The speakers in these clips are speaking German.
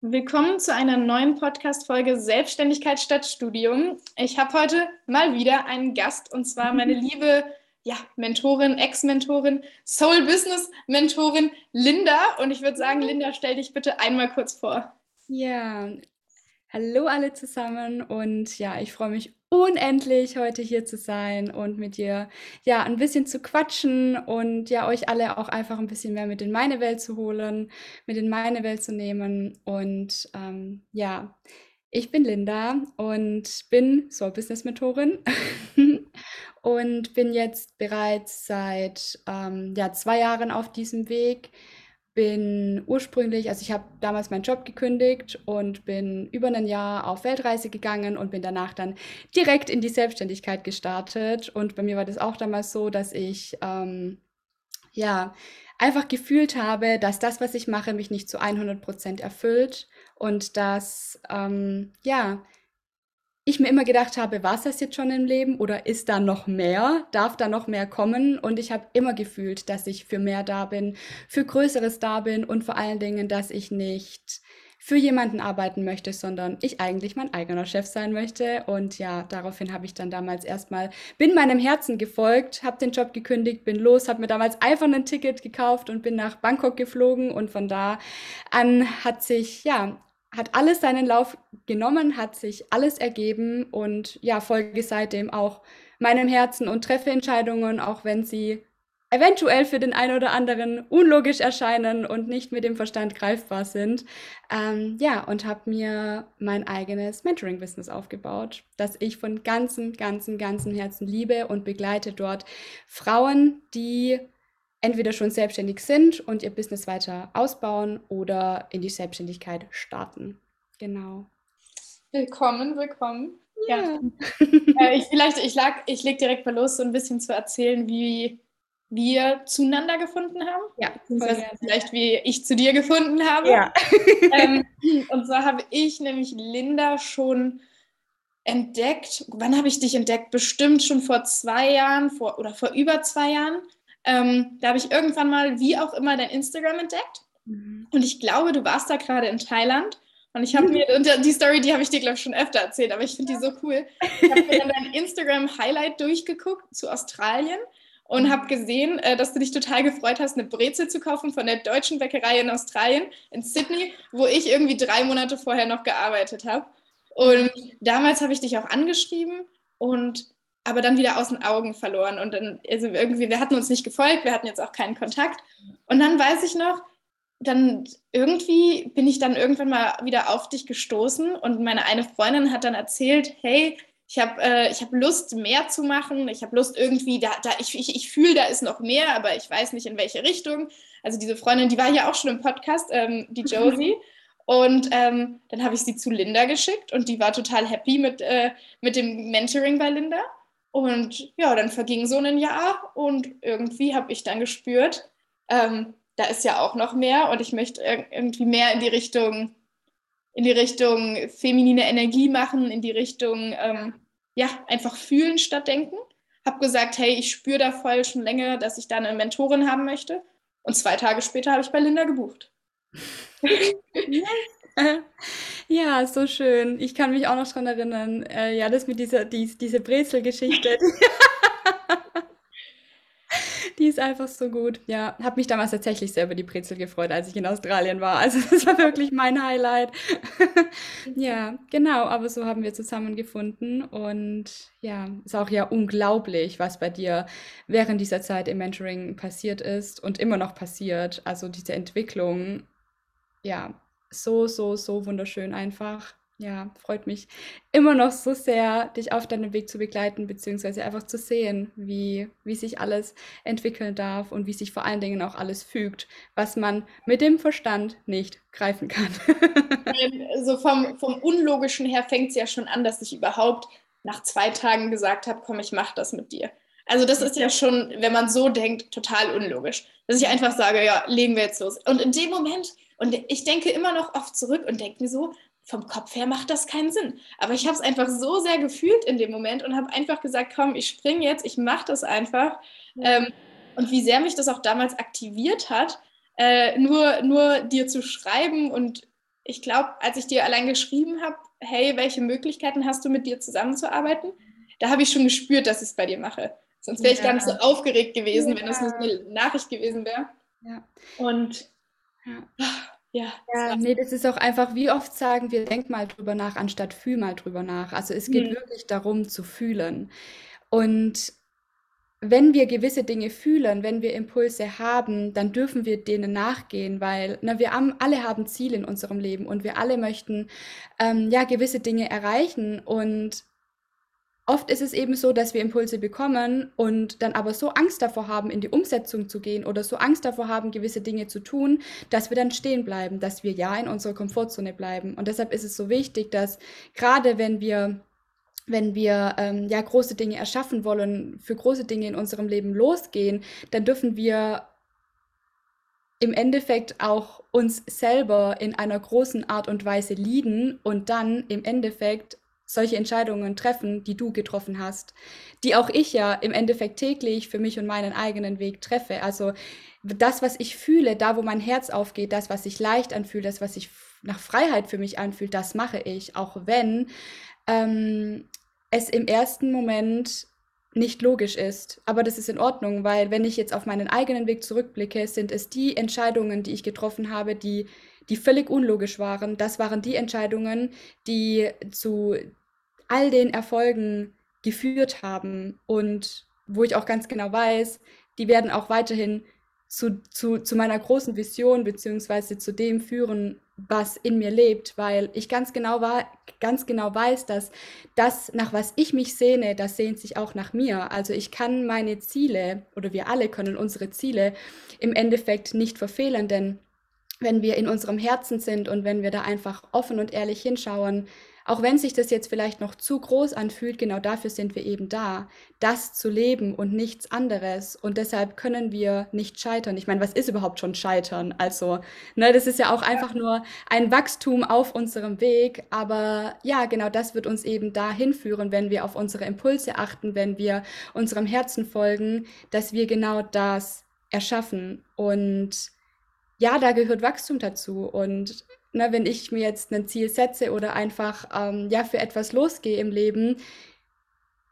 Willkommen zu einer neuen Podcast-Folge Selbstständigkeit statt Studium. Ich habe heute mal wieder einen Gast und zwar meine liebe ja, Mentorin, Ex-Mentorin, Soul-Business-Mentorin Linda. Und ich würde sagen, Linda, stell dich bitte einmal kurz vor. Ja, hallo alle zusammen und ja, ich freue mich unendlich, heute hier zu sein und mit dir ja ein bisschen zu quatschen und ja euch alle auch einfach ein bisschen mehr mit in meine Welt zu holen, mit in meine Welt zu nehmen. Und ähm, ja, ich bin Linda und bin Soul Business Mentorin und bin jetzt bereits seit ähm, ja, zwei Jahren auf diesem Weg bin ursprünglich, also ich habe damals meinen Job gekündigt und bin über ein Jahr auf Weltreise gegangen und bin danach dann direkt in die Selbstständigkeit gestartet. Und bei mir war das auch damals so, dass ich ähm, ja einfach gefühlt habe, dass das, was ich mache, mich nicht zu 100 Prozent erfüllt und dass ähm, ja ich mir immer gedacht habe, war es das jetzt schon im Leben oder ist da noch mehr? Darf da noch mehr kommen? Und ich habe immer gefühlt, dass ich für mehr da bin, für Größeres da bin und vor allen Dingen, dass ich nicht für jemanden arbeiten möchte, sondern ich eigentlich mein eigener Chef sein möchte. Und ja, daraufhin habe ich dann damals erstmal, bin meinem Herzen gefolgt, habe den Job gekündigt, bin los, habe mir damals einfach ein Ticket gekauft und bin nach Bangkok geflogen. Und von da an hat sich, ja, hat alles seinen Lauf genommen, hat sich alles ergeben und ja, folge seitdem auch meinem Herzen und treffe Entscheidungen, auch wenn sie eventuell für den einen oder anderen unlogisch erscheinen und nicht mit dem Verstand greifbar sind. Ähm, ja, und habe mir mein eigenes Mentoring-Business aufgebaut, das ich von ganzem, ganzem, ganzem Herzen liebe und begleite dort Frauen, die entweder schon selbstständig sind und ihr Business weiter ausbauen oder in die Selbstständigkeit starten. Genau. Willkommen, willkommen. Ja. ja. äh, ich, vielleicht, ich, lag, ich leg direkt mal los, so ein bisschen zu erzählen, wie wir zueinander gefunden haben. Ja, vielleicht wie ich zu dir gefunden habe. Ja. ähm, und zwar habe ich nämlich Linda schon entdeckt. Wann habe ich dich entdeckt? Bestimmt schon vor zwei Jahren vor, oder vor über zwei Jahren. Ähm, da habe ich irgendwann mal, wie auch immer, dein Instagram entdeckt. Mhm. Und ich glaube, du warst da gerade in Thailand. Und ich habe mir, und die Story, die habe ich dir, glaube ich, schon öfter erzählt, aber ich finde die so cool. Ich habe mir dann dein Instagram-Highlight durchgeguckt zu Australien und mhm. habe gesehen, äh, dass du dich total gefreut hast, eine Brezel zu kaufen von der deutschen Bäckerei in Australien, in Sydney, wo ich irgendwie drei Monate vorher noch gearbeitet habe. Und damals habe ich dich auch angeschrieben und aber dann wieder aus den Augen verloren. Und dann, also irgendwie, wir hatten uns nicht gefolgt, wir hatten jetzt auch keinen Kontakt. Und dann weiß ich noch, dann irgendwie bin ich dann irgendwann mal wieder auf dich gestoßen und meine eine Freundin hat dann erzählt, hey, ich habe äh, hab Lust, mehr zu machen. Ich habe Lust irgendwie, da, da ich, ich, ich fühle, da ist noch mehr, aber ich weiß nicht, in welche Richtung. Also diese Freundin, die war ja auch schon im Podcast, ähm, die Josie. Und ähm, dann habe ich sie zu Linda geschickt und die war total happy mit, äh, mit dem Mentoring bei Linda. Und ja, dann verging so ein Jahr und irgendwie habe ich dann gespürt, ähm, da ist ja auch noch mehr und ich möchte irgendwie mehr in die Richtung, in die Richtung feminine Energie machen, in die Richtung, ähm, ja, einfach fühlen statt denken. Habe gesagt, hey, ich spüre da voll schon länger, dass ich da eine Mentorin haben möchte. Und zwei Tage später habe ich bei Linda gebucht. Ja, so schön. Ich kann mich auch noch dran erinnern. Äh, ja, das mit dieser, dies, diese Brezel-Geschichte. Die ist einfach so gut. Ja, habe mich damals tatsächlich sehr über die Brezel gefreut, als ich in Australien war. Also das war wirklich mein Highlight. ja, genau. Aber so haben wir zusammengefunden und ja, ist auch ja unglaublich, was bei dir während dieser Zeit im Mentoring passiert ist und immer noch passiert. Also diese Entwicklung, ja, so, so, so wunderschön einfach. Ja, freut mich immer noch so sehr, dich auf deinem Weg zu begleiten, beziehungsweise einfach zu sehen, wie, wie sich alles entwickeln darf und wie sich vor allen Dingen auch alles fügt, was man mit dem Verstand nicht greifen kann. so vom, vom Unlogischen her fängt es ja schon an, dass ich überhaupt nach zwei Tagen gesagt habe, komm, ich mach das mit dir. Also das ist ja schon, wenn man so denkt, total unlogisch. Dass ich einfach sage, ja, legen wir jetzt los. Und in dem Moment und ich denke immer noch oft zurück und denke mir so, vom Kopf her macht das keinen Sinn. Aber ich habe es einfach so sehr gefühlt in dem Moment und habe einfach gesagt, komm, ich springe jetzt, ich mache das einfach. Ähm, und wie sehr mich das auch damals aktiviert hat, äh, nur, nur dir zu schreiben und ich glaube, als ich dir allein geschrieben habe, hey, welche Möglichkeiten hast du mit dir zusammenzuarbeiten, da habe ich schon gespürt, dass ich es bei dir mache. Sonst wäre ich ja. gar nicht so aufgeregt gewesen, ja. wenn das nur eine Nachricht gewesen wäre. Ja. Und ja. Ja, ja nee, das ist auch einfach, wie oft sagen wir, denk mal drüber nach, anstatt fühl mal drüber nach. Also es geht mhm. wirklich darum zu fühlen. Und wenn wir gewisse Dinge fühlen, wenn wir Impulse haben, dann dürfen wir denen nachgehen, weil na, wir haben, alle haben Ziele in unserem Leben und wir alle möchten ähm, ja gewisse Dinge erreichen und Oft ist es eben so, dass wir Impulse bekommen und dann aber so Angst davor haben, in die Umsetzung zu gehen oder so Angst davor haben, gewisse Dinge zu tun, dass wir dann stehen bleiben, dass wir ja in unserer Komfortzone bleiben. Und deshalb ist es so wichtig, dass gerade wenn wir wenn wir ähm, ja große Dinge erschaffen wollen, für große Dinge in unserem Leben losgehen, dann dürfen wir im Endeffekt auch uns selber in einer großen Art und Weise lieben und dann im Endeffekt solche Entscheidungen treffen, die du getroffen hast, die auch ich ja im Endeffekt täglich für mich und meinen eigenen Weg treffe. Also das, was ich fühle, da, wo mein Herz aufgeht, das, was sich leicht anfühlt, das, was sich nach Freiheit für mich anfühlt, das mache ich, auch wenn ähm, es im ersten Moment nicht logisch ist. Aber das ist in Ordnung, weil wenn ich jetzt auf meinen eigenen Weg zurückblicke, sind es die Entscheidungen, die ich getroffen habe, die die völlig unlogisch waren. Das waren die Entscheidungen, die zu all den Erfolgen geführt haben und wo ich auch ganz genau weiß, die werden auch weiterhin zu, zu, zu meiner großen Vision beziehungsweise zu dem führen, was in mir lebt, weil ich ganz genau, war, ganz genau weiß, dass das, nach was ich mich sehne, das sehnt sich auch nach mir. Also ich kann meine Ziele oder wir alle können unsere Ziele im Endeffekt nicht verfehlen, denn wenn wir in unserem Herzen sind und wenn wir da einfach offen und ehrlich hinschauen, auch wenn sich das jetzt vielleicht noch zu groß anfühlt, genau dafür sind wir eben da, das zu leben und nichts anderes. Und deshalb können wir nicht scheitern. Ich meine, was ist überhaupt schon scheitern? Also, ne, das ist ja auch einfach nur ein Wachstum auf unserem Weg. Aber ja, genau das wird uns eben dahin führen, wenn wir auf unsere Impulse achten, wenn wir unserem Herzen folgen, dass wir genau das erschaffen. Und ja, da gehört Wachstum dazu. Und ne, wenn ich mir jetzt ein Ziel setze oder einfach ähm, ja für etwas losgehe im Leben,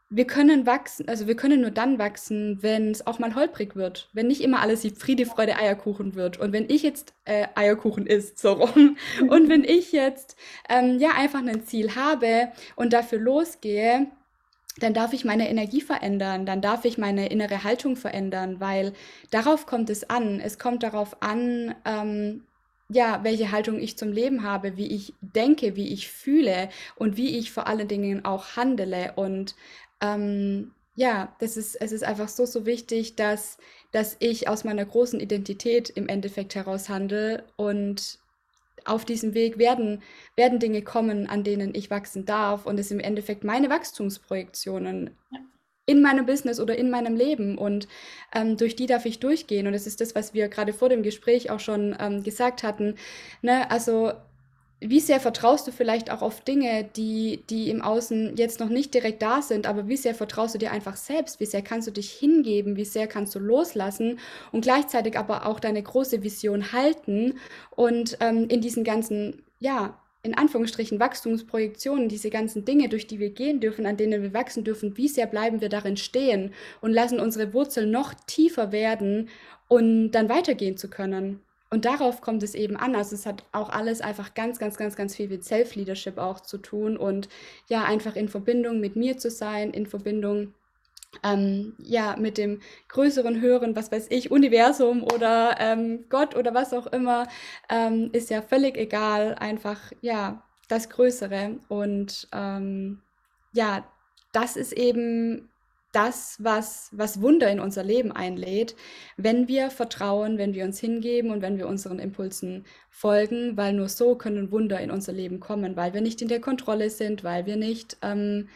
wir können wachsen, also wir können nur dann wachsen, wenn es auch mal holprig wird, wenn nicht immer alles wie Friede, Freude, Eierkuchen wird. Und wenn ich jetzt äh, Eierkuchen isst, so rum, und wenn ich jetzt ähm, ja einfach ein Ziel habe und dafür losgehe, dann darf ich meine Energie verändern, dann darf ich meine innere Haltung verändern, weil darauf kommt es an. Es kommt darauf an, ähm, ja, welche Haltung ich zum Leben habe, wie ich denke, wie ich fühle und wie ich vor allen Dingen auch handele. Und ähm, ja, das ist, es ist einfach so, so wichtig, dass, dass ich aus meiner großen Identität im Endeffekt heraus handle und auf diesem Weg werden, werden Dinge kommen, an denen ich wachsen darf und es im Endeffekt meine Wachstumsprojektionen ja in meinem Business oder in meinem Leben und ähm, durch die darf ich durchgehen und das ist das, was wir gerade vor dem Gespräch auch schon ähm, gesagt hatten. Ne? Also wie sehr vertraust du vielleicht auch auf Dinge, die, die im Außen jetzt noch nicht direkt da sind, aber wie sehr vertraust du dir einfach selbst? Wie sehr kannst du dich hingeben? Wie sehr kannst du loslassen und gleichzeitig aber auch deine große Vision halten und ähm, in diesen ganzen, ja, in Anführungsstrichen Wachstumsprojektionen, diese ganzen Dinge, durch die wir gehen dürfen, an denen wir wachsen dürfen, wie sehr bleiben wir darin stehen und lassen unsere Wurzeln noch tiefer werden und dann weitergehen zu können. Und darauf kommt es eben an. Also es hat auch alles einfach ganz, ganz, ganz, ganz viel mit Self-Leadership auch zu tun und ja, einfach in Verbindung mit mir zu sein, in Verbindung ähm, ja, mit dem größeren, höheren, was weiß ich, Universum oder ähm, Gott oder was auch immer, ähm, ist ja völlig egal. Einfach, ja, das Größere. Und ähm, ja, das ist eben das, was, was Wunder in unser Leben einlädt, wenn wir vertrauen, wenn wir uns hingeben und wenn wir unseren Impulsen folgen, weil nur so können Wunder in unser Leben kommen, weil wir nicht in der Kontrolle sind, weil wir nicht ähm,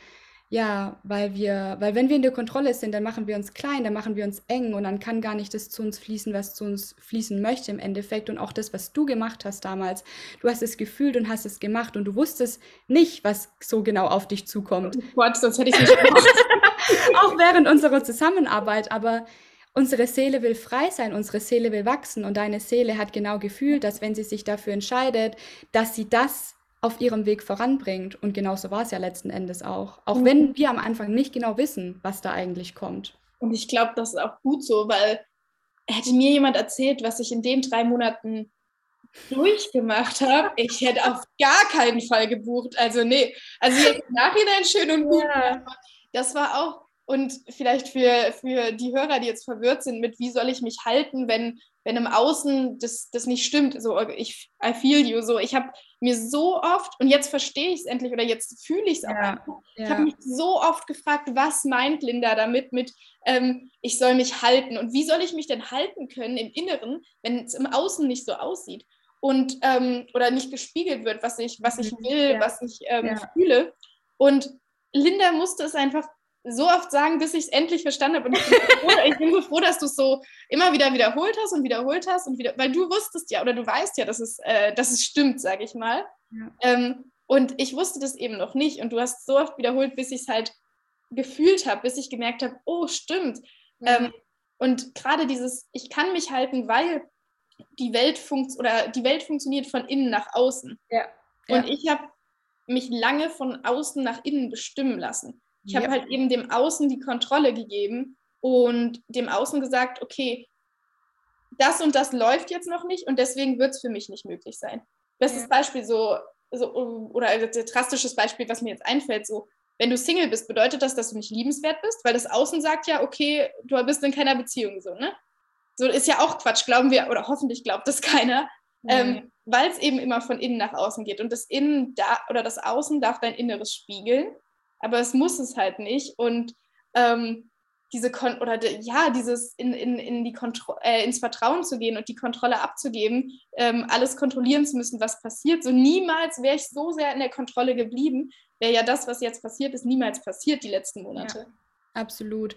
ja, weil wir, weil wenn wir in der Kontrolle sind, dann machen wir uns klein, dann machen wir uns eng und dann kann gar nicht das zu uns fließen, was zu uns fließen möchte im Endeffekt. Und auch das, was du gemacht hast damals, du hast es gefühlt und hast es gemacht und du wusstest nicht, was so genau auf dich zukommt. Oh Gott, sonst hätte ich nicht gemacht. auch während unserer Zusammenarbeit, aber unsere Seele will frei sein, unsere Seele will wachsen und deine Seele hat genau gefühlt, dass wenn sie sich dafür entscheidet, dass sie das auf ihrem Weg voranbringt. Und genauso war es ja letzten Endes auch. Auch mhm. wenn wir am Anfang nicht genau wissen, was da eigentlich kommt. Und ich glaube, das ist auch gut so, weil hätte mir jemand erzählt, was ich in den drei Monaten durchgemacht habe, ich hätte auf gar keinen Fall gebucht. Also nee, also jetzt im Nachhinein schön und gut. Ja. Das war auch, und vielleicht für, für die Hörer, die jetzt verwirrt sind mit, wie soll ich mich halten, wenn, wenn im Außen das, das nicht stimmt. So, ich, I feel you. So, ich habe mir so oft, und jetzt verstehe ich es endlich oder jetzt fühle ich es auch ja, einfach. Ich habe mich so oft gefragt, was meint Linda damit mit, ähm, ich soll mich halten und wie soll ich mich denn halten können im Inneren, wenn es im Außen nicht so aussieht und ähm, oder nicht gespiegelt wird, was ich, was ich mhm. will, ja. was ich ähm, ja. fühle. Und Linda musste es einfach so oft sagen, bis ich es endlich verstanden habe. Und ich bin, froh, ich bin so froh, dass du es so immer wieder wiederholt hast und wiederholt hast und wieder, weil du wusstest ja oder du weißt ja, dass es, äh, dass es stimmt, sage ich mal. Ja. Ähm, und ich wusste das eben noch nicht. Und du hast so oft wiederholt, bis ich es halt gefühlt habe, bis ich gemerkt habe, oh, stimmt. Mhm. Ähm, und gerade dieses, ich kann mich halten, weil die Welt funkt oder die Welt funktioniert von innen nach außen. Ja. ja. Und ich habe mich lange von außen nach innen bestimmen lassen. Ich habe halt eben dem Außen die Kontrolle gegeben und dem Außen gesagt, okay, das und das läuft jetzt noch nicht und deswegen wird es für mich nicht möglich sein. Bestes ja. Beispiel so, so, oder ein drastisches Beispiel, was mir jetzt einfällt, so, wenn du Single bist, bedeutet das, dass du nicht liebenswert bist, weil das Außen sagt ja, okay, du bist in keiner Beziehung so, ne? So ist ja auch Quatsch, glauben wir, oder hoffentlich glaubt das keiner, ähm, weil es eben immer von innen nach außen geht. Und das Innen da oder das Außen darf dein Inneres spiegeln, aber es muss es halt nicht. Und ähm, diese Kon oder de, ja, dieses in, in, in die Kontro äh, ins Vertrauen zu gehen und die Kontrolle abzugeben, ähm, alles kontrollieren zu müssen, was passiert. So niemals wäre ich so sehr in der Kontrolle geblieben, wäre ja das, was jetzt passiert ist, niemals passiert die letzten Monate. Ja. Absolut.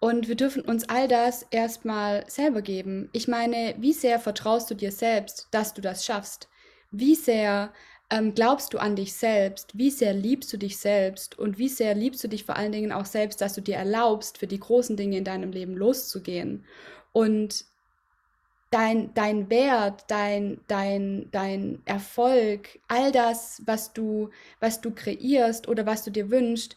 Und wir dürfen uns all das erstmal selber geben. Ich meine, wie sehr vertraust du dir selbst, dass du das schaffst? Wie sehr ähm, glaubst du an dich selbst? Wie sehr liebst du dich selbst? Und wie sehr liebst du dich vor allen Dingen auch selbst, dass du dir erlaubst, für die großen Dinge in deinem Leben loszugehen? Und dein, dein Wert, dein, dein, dein Erfolg, all das, was du, was du kreierst oder was du dir wünschst,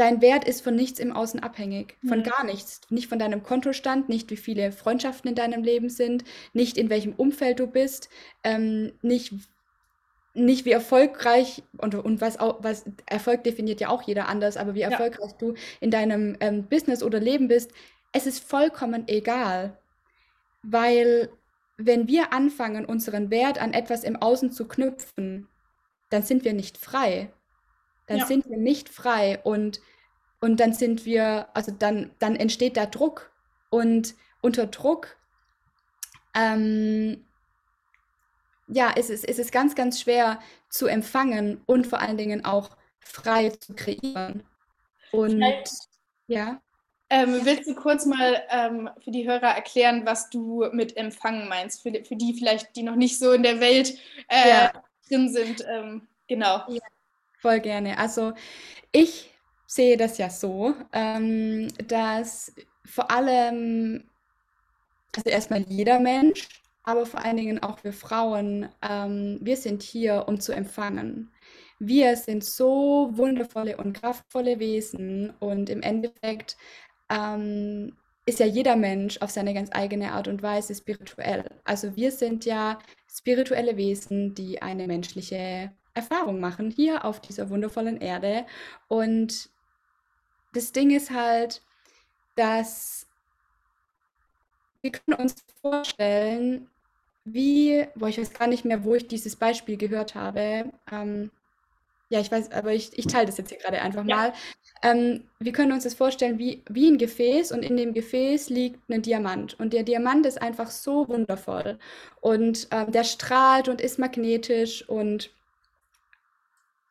Dein Wert ist von nichts im Außen abhängig, von mhm. gar nichts. Nicht von deinem Kontostand, nicht wie viele Freundschaften in deinem Leben sind, nicht in welchem Umfeld du bist, ähm, nicht, nicht wie erfolgreich und, und was, auch, was Erfolg definiert ja auch jeder anders, aber wie erfolgreich ja. du in deinem ähm, Business oder Leben bist, es ist vollkommen egal, weil wenn wir anfangen, unseren Wert an etwas im Außen zu knüpfen, dann sind wir nicht frei dann ja. sind wir nicht frei und, und dann sind wir, also dann, dann entsteht da Druck und unter Druck, ähm, ja, es ist, es ist ganz, ganz schwer zu empfangen und vor allen Dingen auch frei zu kreieren. Und Vielleicht, ja. Ähm, willst du kurz mal ähm, für die Hörer erklären, was du mit Empfangen meinst, für, für die vielleicht, die noch nicht so in der Welt äh, ja. drin sind? Ähm, genau. Ja. Voll gerne. Also ich sehe das ja so, ähm, dass vor allem, also erstmal jeder Mensch, aber vor allen Dingen auch wir Frauen, ähm, wir sind hier, um zu empfangen. Wir sind so wundervolle und kraftvolle Wesen und im Endeffekt ähm, ist ja jeder Mensch auf seine ganz eigene Art und Weise spirituell. Also wir sind ja spirituelle Wesen, die eine menschliche Erfahrung machen hier auf dieser wundervollen Erde. Und das Ding ist halt, dass wir können uns vorstellen, wie, boah, ich weiß gar nicht mehr, wo ich dieses Beispiel gehört habe. Ähm, ja, ich weiß, aber ich, ich teile das jetzt hier gerade einfach ja. mal. Ähm, wir können uns das vorstellen wie, wie ein Gefäß und in dem Gefäß liegt ein Diamant. Und der Diamant ist einfach so wundervoll. Und ähm, der strahlt und ist magnetisch und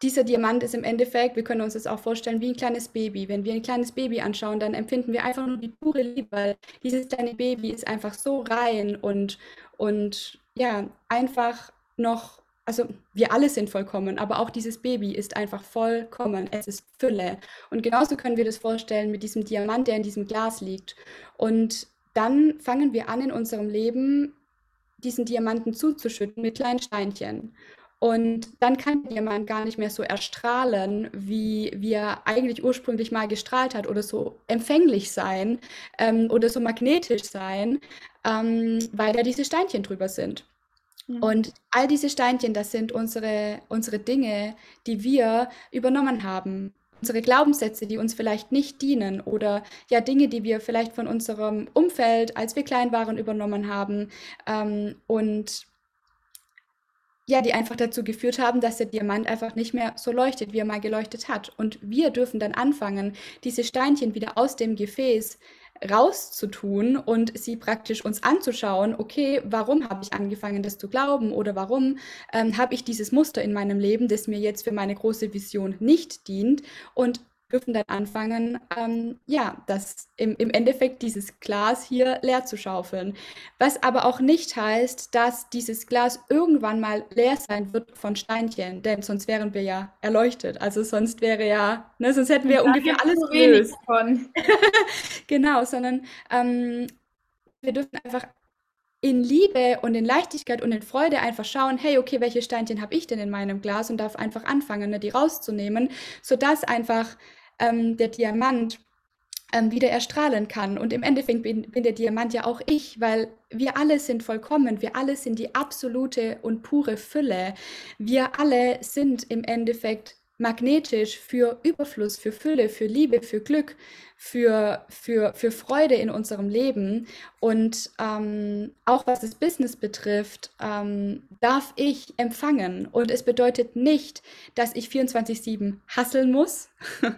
dieser Diamant ist im Endeffekt, wir können uns das auch vorstellen, wie ein kleines Baby. Wenn wir ein kleines Baby anschauen, dann empfinden wir einfach nur die pure Liebe, weil dieses kleine Baby ist einfach so rein und, und ja, einfach noch, also wir alle sind vollkommen, aber auch dieses Baby ist einfach vollkommen. Es ist Fülle. Und genauso können wir das vorstellen mit diesem Diamant, der in diesem Glas liegt. Und dann fangen wir an in unserem Leben, diesen Diamanten zuzuschütten mit kleinen Steinchen. Und dann kann Diamant gar nicht mehr so erstrahlen, wie, wie er eigentlich ursprünglich mal gestrahlt hat oder so empfänglich sein ähm, oder so magnetisch sein, ähm, weil da diese Steinchen drüber sind. Mhm. Und all diese Steinchen, das sind unsere, unsere Dinge, die wir übernommen haben. Unsere Glaubenssätze, die uns vielleicht nicht dienen oder ja Dinge, die wir vielleicht von unserem Umfeld, als wir klein waren, übernommen haben. Ähm, und ja, die einfach dazu geführt haben, dass der Diamant einfach nicht mehr so leuchtet, wie er mal geleuchtet hat. Und wir dürfen dann anfangen, diese Steinchen wieder aus dem Gefäß rauszutun und sie praktisch uns anzuschauen, okay, warum habe ich angefangen, das zu glauben oder warum ähm, habe ich dieses Muster in meinem Leben, das mir jetzt für meine große Vision nicht dient und dürfen dann anfangen, ähm, ja, das im, im Endeffekt dieses Glas hier leer zu schaufeln. Was aber auch nicht heißt, dass dieses Glas irgendwann mal leer sein wird von Steinchen, denn sonst wären wir ja erleuchtet. Also sonst wäre ja, ne, sonst hätten wir ungefähr alles gelöst. Von. genau, sondern ähm, wir dürfen einfach in Liebe und in Leichtigkeit und in Freude einfach schauen, hey, okay, welche Steinchen habe ich denn in meinem Glas und darf einfach anfangen, ne, die rauszunehmen, sodass einfach ähm, der Diamant ähm, wieder erstrahlen kann. Und im Endeffekt bin, bin der Diamant ja auch ich, weil wir alle sind vollkommen, wir alle sind die absolute und pure Fülle. Wir alle sind im Endeffekt magnetisch für Überfluss, für Fülle, für Liebe, für Glück, für, für, für Freude in unserem Leben. Und ähm, auch was das Business betrifft, ähm, darf ich empfangen. Und es bedeutet nicht, dass ich 24-7 hasseln muss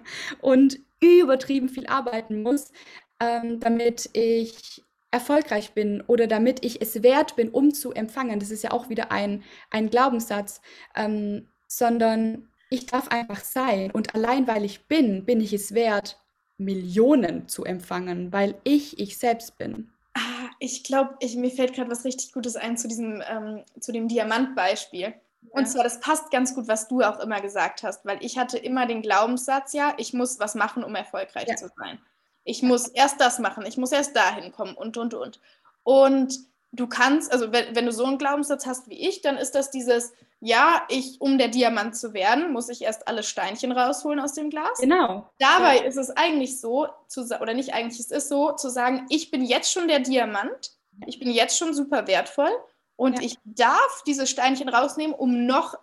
und übertrieben viel arbeiten muss, ähm, damit ich erfolgreich bin oder damit ich es wert bin, um zu empfangen. Das ist ja auch wieder ein, ein Glaubenssatz, ähm, sondern ich darf einfach sein und allein weil ich bin, bin ich es wert, Millionen zu empfangen, weil ich ich selbst bin. Ah, ich glaube, mir fällt gerade was richtig Gutes ein zu diesem, ähm, zu dem Diamantbeispiel. Ja. Und zwar, das passt ganz gut, was du auch immer gesagt hast, weil ich hatte immer den Glaubenssatz, ja, ich muss was machen, um erfolgreich ja. zu sein. Ich muss erst das machen, ich muss erst dahin kommen und, und, und. Und du kannst, also wenn, wenn du so einen Glaubenssatz hast wie ich, dann ist das dieses, ja, ich, um der Diamant zu werden, muss ich erst alle Steinchen rausholen aus dem Glas. Genau. Dabei ja. ist es eigentlich so, zu, oder nicht eigentlich, es ist so, zu sagen, ich bin jetzt schon der Diamant, ich bin jetzt schon super wertvoll und ja. ich darf diese Steinchen rausnehmen, um noch,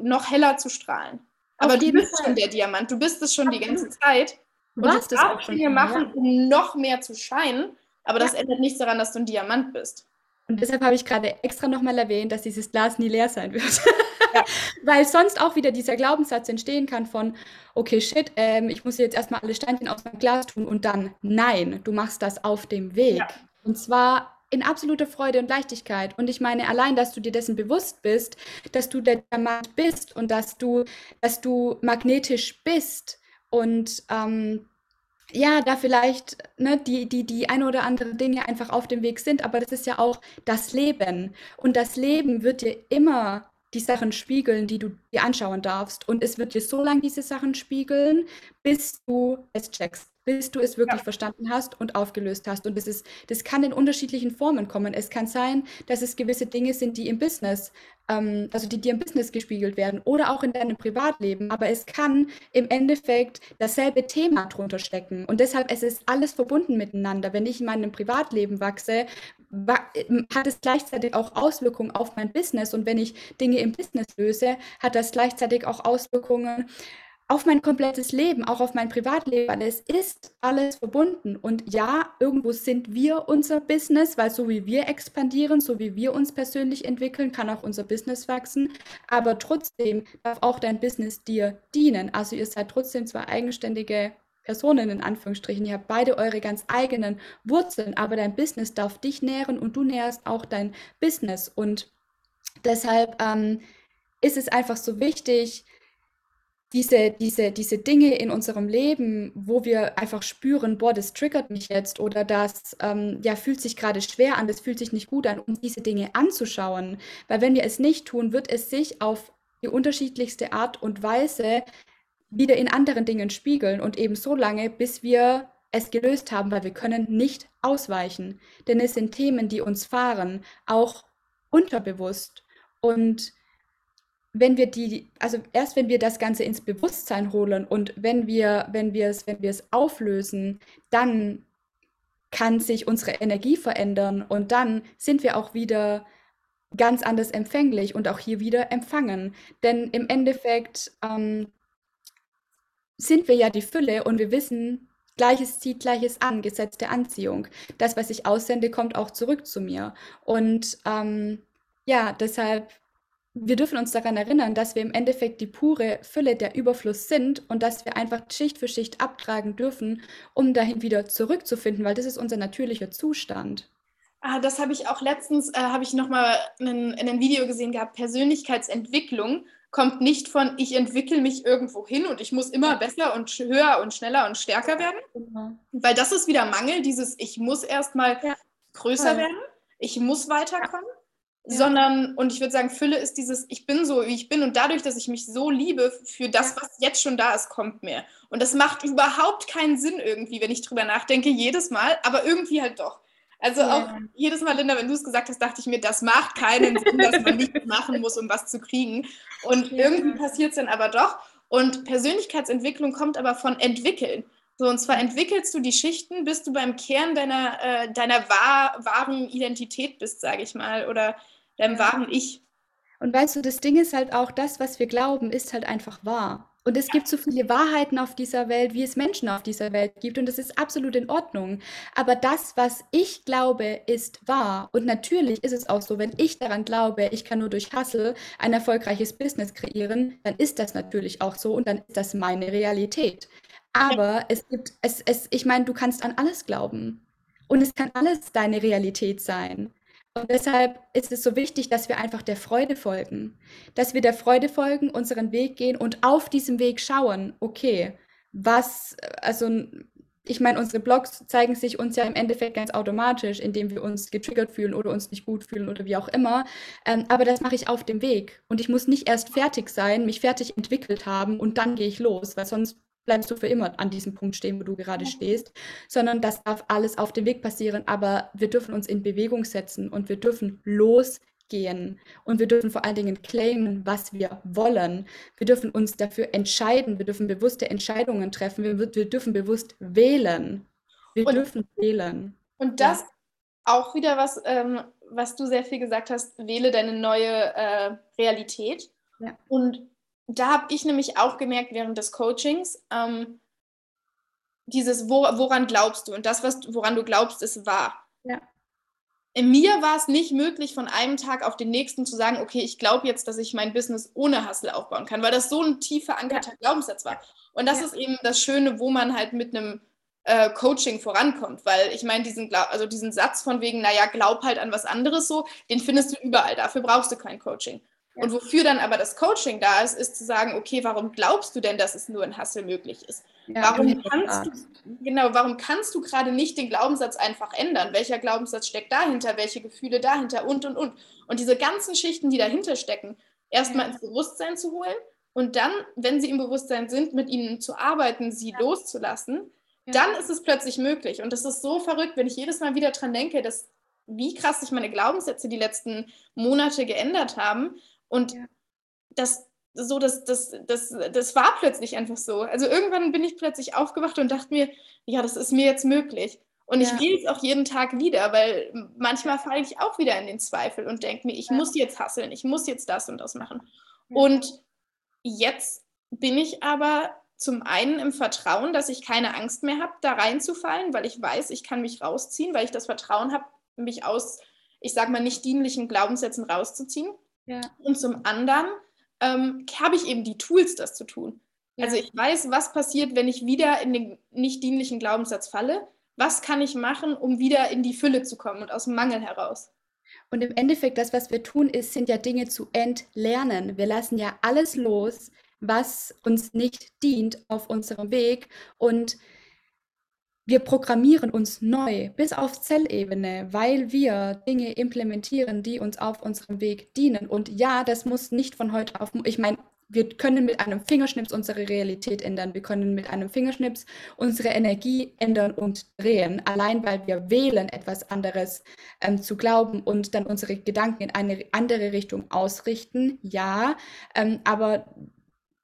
noch heller zu strahlen. Aber du bist Fall. schon der Diamant, du bist es schon die ganze Zeit. Und du darfst Dinge machen, um noch mehr zu scheinen, aber das ändert nichts daran, dass du ein Diamant bist. Und deshalb habe ich gerade extra nochmal erwähnt, dass dieses Glas nie leer sein wird. Ja. Weil sonst auch wieder dieser Glaubenssatz entstehen kann von, okay, shit, ähm, ich muss jetzt erstmal alle Steinchen aus meinem Glas tun und dann, nein, du machst das auf dem Weg. Ja. Und zwar in absoluter Freude und Leichtigkeit. Und ich meine, allein, dass du dir dessen bewusst bist, dass du der Diamant bist und dass du, dass du magnetisch bist und ähm, ja, da vielleicht ne, die, die, die eine oder andere Dinge einfach auf dem Weg sind, aber das ist ja auch das Leben. Und das Leben wird dir immer die Sachen spiegeln, die du dir anschauen darfst. Und es wird dir so lange diese Sachen spiegeln, bis du es checkst bis du es wirklich ja. verstanden hast und aufgelöst hast. Und das, ist, das kann in unterschiedlichen Formen kommen. Es kann sein, dass es gewisse Dinge sind, die im Business, ähm, also die dir im Business gespiegelt werden oder auch in deinem Privatleben. Aber es kann im Endeffekt dasselbe Thema drunter stecken. Und deshalb es ist alles verbunden miteinander. Wenn ich in meinem Privatleben wachse, hat es gleichzeitig auch Auswirkungen auf mein Business. Und wenn ich Dinge im Business löse, hat das gleichzeitig auch Auswirkungen auf mein komplettes Leben, auch auf mein Privatleben, weil es ist alles verbunden. Und ja, irgendwo sind wir unser Business, weil so wie wir expandieren, so wie wir uns persönlich entwickeln, kann auch unser Business wachsen. Aber trotzdem darf auch dein Business dir dienen. Also ihr seid trotzdem zwei eigenständige Personen in Anführungsstrichen. Ihr habt beide eure ganz eigenen Wurzeln, aber dein Business darf dich nähren und du nährst auch dein Business. Und deshalb ähm, ist es einfach so wichtig, diese, diese, diese Dinge in unserem Leben, wo wir einfach spüren, boah, das triggert mich jetzt oder das ähm, ja, fühlt sich gerade schwer an, das fühlt sich nicht gut an, um diese Dinge anzuschauen. Weil wenn wir es nicht tun, wird es sich auf die unterschiedlichste Art und Weise wieder in anderen Dingen spiegeln und eben so lange, bis wir es gelöst haben, weil wir können nicht ausweichen. Denn es sind Themen, die uns fahren, auch unterbewusst. Und wenn wir die, also erst wenn wir das Ganze ins Bewusstsein holen und wenn wir, wenn wir es, wenn wir es auflösen, dann kann sich unsere Energie verändern und dann sind wir auch wieder ganz anders empfänglich und auch hier wieder empfangen. Denn im Endeffekt ähm, sind wir ja die Fülle und wir wissen, Gleiches zieht Gleiches an, Gesetz der Anziehung. Das, was ich aussende, kommt auch zurück zu mir. Und ähm, ja, deshalb wir dürfen uns daran erinnern, dass wir im Endeffekt die pure Fülle der Überfluss sind und dass wir einfach Schicht für Schicht abtragen dürfen, um dahin wieder zurückzufinden, weil das ist unser natürlicher Zustand. Ah, das habe ich auch letztens, äh, habe ich nochmal in, in einem Video gesehen gehabt, Persönlichkeitsentwicklung kommt nicht von, ich entwickle mich irgendwo hin und ich muss immer besser und höher und schneller und stärker werden, genau. weil das ist wieder Mangel, dieses, ich muss erstmal ja. größer werden, ich muss weiterkommen sondern, und ich würde sagen, Fülle ist dieses, ich bin so, wie ich bin und dadurch, dass ich mich so liebe für das, ja. was jetzt schon da ist, kommt mir. Und das macht überhaupt keinen Sinn irgendwie, wenn ich drüber nachdenke, jedes Mal, aber irgendwie halt doch. Also ja. auch jedes Mal, Linda, wenn du es gesagt hast, dachte ich mir, das macht keinen Sinn, dass man nichts machen muss, um was zu kriegen. Und irgendwie passiert es dann aber doch. Und Persönlichkeitsentwicklung kommt aber von entwickeln. So, und zwar entwickelst du die Schichten, bis du beim Kern deiner, äh, deiner wahr, wahren Identität bist, sage ich mal, oder deinem wahren Ich. Und weißt du, das Ding ist halt auch, das, was wir glauben, ist halt einfach wahr. Und es gibt so viele Wahrheiten auf dieser Welt, wie es Menschen auf dieser Welt gibt. Und das ist absolut in Ordnung. Aber das, was ich glaube, ist wahr. Und natürlich ist es auch so, wenn ich daran glaube, ich kann nur durch Hustle ein erfolgreiches Business kreieren, dann ist das natürlich auch so und dann ist das meine Realität. Aber es gibt, es, es, ich meine, du kannst an alles glauben. Und es kann alles deine Realität sein. Und deshalb ist es so wichtig, dass wir einfach der Freude folgen. Dass wir der Freude folgen, unseren Weg gehen und auf diesem Weg schauen, okay, was, also ich meine, unsere Blogs zeigen sich uns ja im Endeffekt ganz automatisch, indem wir uns getriggert fühlen oder uns nicht gut fühlen oder wie auch immer. Ähm, aber das mache ich auf dem Weg. Und ich muss nicht erst fertig sein, mich fertig entwickelt haben und dann gehe ich los, weil sonst bleibst du für immer an diesem Punkt stehen, wo du gerade stehst, sondern das darf alles auf dem Weg passieren. Aber wir dürfen uns in Bewegung setzen und wir dürfen losgehen und wir dürfen vor allen Dingen claimen, was wir wollen. Wir dürfen uns dafür entscheiden, wir dürfen bewusste Entscheidungen treffen, wir, wir dürfen bewusst wählen. Wir und, dürfen wählen. Und das ja. auch wieder was, ähm, was du sehr viel gesagt hast, wähle deine neue äh, Realität. Ja. Und da habe ich nämlich auch gemerkt während des Coachings, ähm, dieses, wo, woran glaubst du? Und das, was, woran du glaubst, ist wahr. Ja. In mir war es nicht möglich, von einem Tag auf den nächsten zu sagen, okay, ich glaube jetzt, dass ich mein Business ohne Hustle aufbauen kann, weil das so ein tief verankerter ja. Glaubenssatz war. Und das ja. ist eben das Schöne, wo man halt mit einem äh, Coaching vorankommt, weil ich meine, diesen, also diesen Satz von wegen, naja, glaub halt an was anderes so, den findest du überall, dafür brauchst du kein Coaching. Und wofür dann aber das Coaching da ist, ist zu sagen, okay, warum glaubst du denn, dass es nur in Hassel möglich ist? Ja, warum kannst du, genau, warum kannst du gerade nicht den Glaubenssatz einfach ändern? Welcher Glaubenssatz steckt dahinter? Welche Gefühle dahinter? Und, und, und. Und diese ganzen Schichten, die dahinter stecken, erstmal ja. ins Bewusstsein zu holen und dann, wenn sie im Bewusstsein sind, mit ihnen zu arbeiten, sie ja. loszulassen, dann ist es plötzlich möglich. Und das ist so verrückt, wenn ich jedes Mal wieder dran denke, dass wie krass sich meine Glaubenssätze die letzten Monate geändert haben und ja. das, so, das, das, das, das war plötzlich einfach so. Also irgendwann bin ich plötzlich aufgewacht und dachte mir, ja, das ist mir jetzt möglich. Und ja. ich will es auch jeden Tag wieder, weil manchmal falle ich auch wieder in den Zweifel und denke mir, ich ja. muss jetzt hasseln, ich muss jetzt das und das machen. Und jetzt bin ich aber zum einen im Vertrauen, dass ich keine Angst mehr habe, da reinzufallen, weil ich weiß, ich kann mich rausziehen, weil ich das Vertrauen habe, mich aus, ich sage mal, nicht dienlichen Glaubenssätzen rauszuziehen. Ja. Und zum anderen ähm, habe ich eben die Tools, das zu tun. Ja. Also ich weiß, was passiert, wenn ich wieder in den nicht dienlichen Glaubenssatz falle. Was kann ich machen, um wieder in die Fülle zu kommen und aus dem Mangel heraus? Und im Endeffekt, das, was wir tun, ist, sind ja Dinge zu entlernen. Wir lassen ja alles los, was uns nicht dient auf unserem Weg und wir programmieren uns neu bis auf Zellebene, weil wir Dinge implementieren, die uns auf unserem Weg dienen. Und ja, das muss nicht von heute auf, ich meine, wir können mit einem Fingerschnips unsere Realität ändern. Wir können mit einem Fingerschnips unsere Energie ändern und drehen, allein weil wir wählen, etwas anderes ähm, zu glauben und dann unsere Gedanken in eine andere Richtung ausrichten. Ja, ähm, aber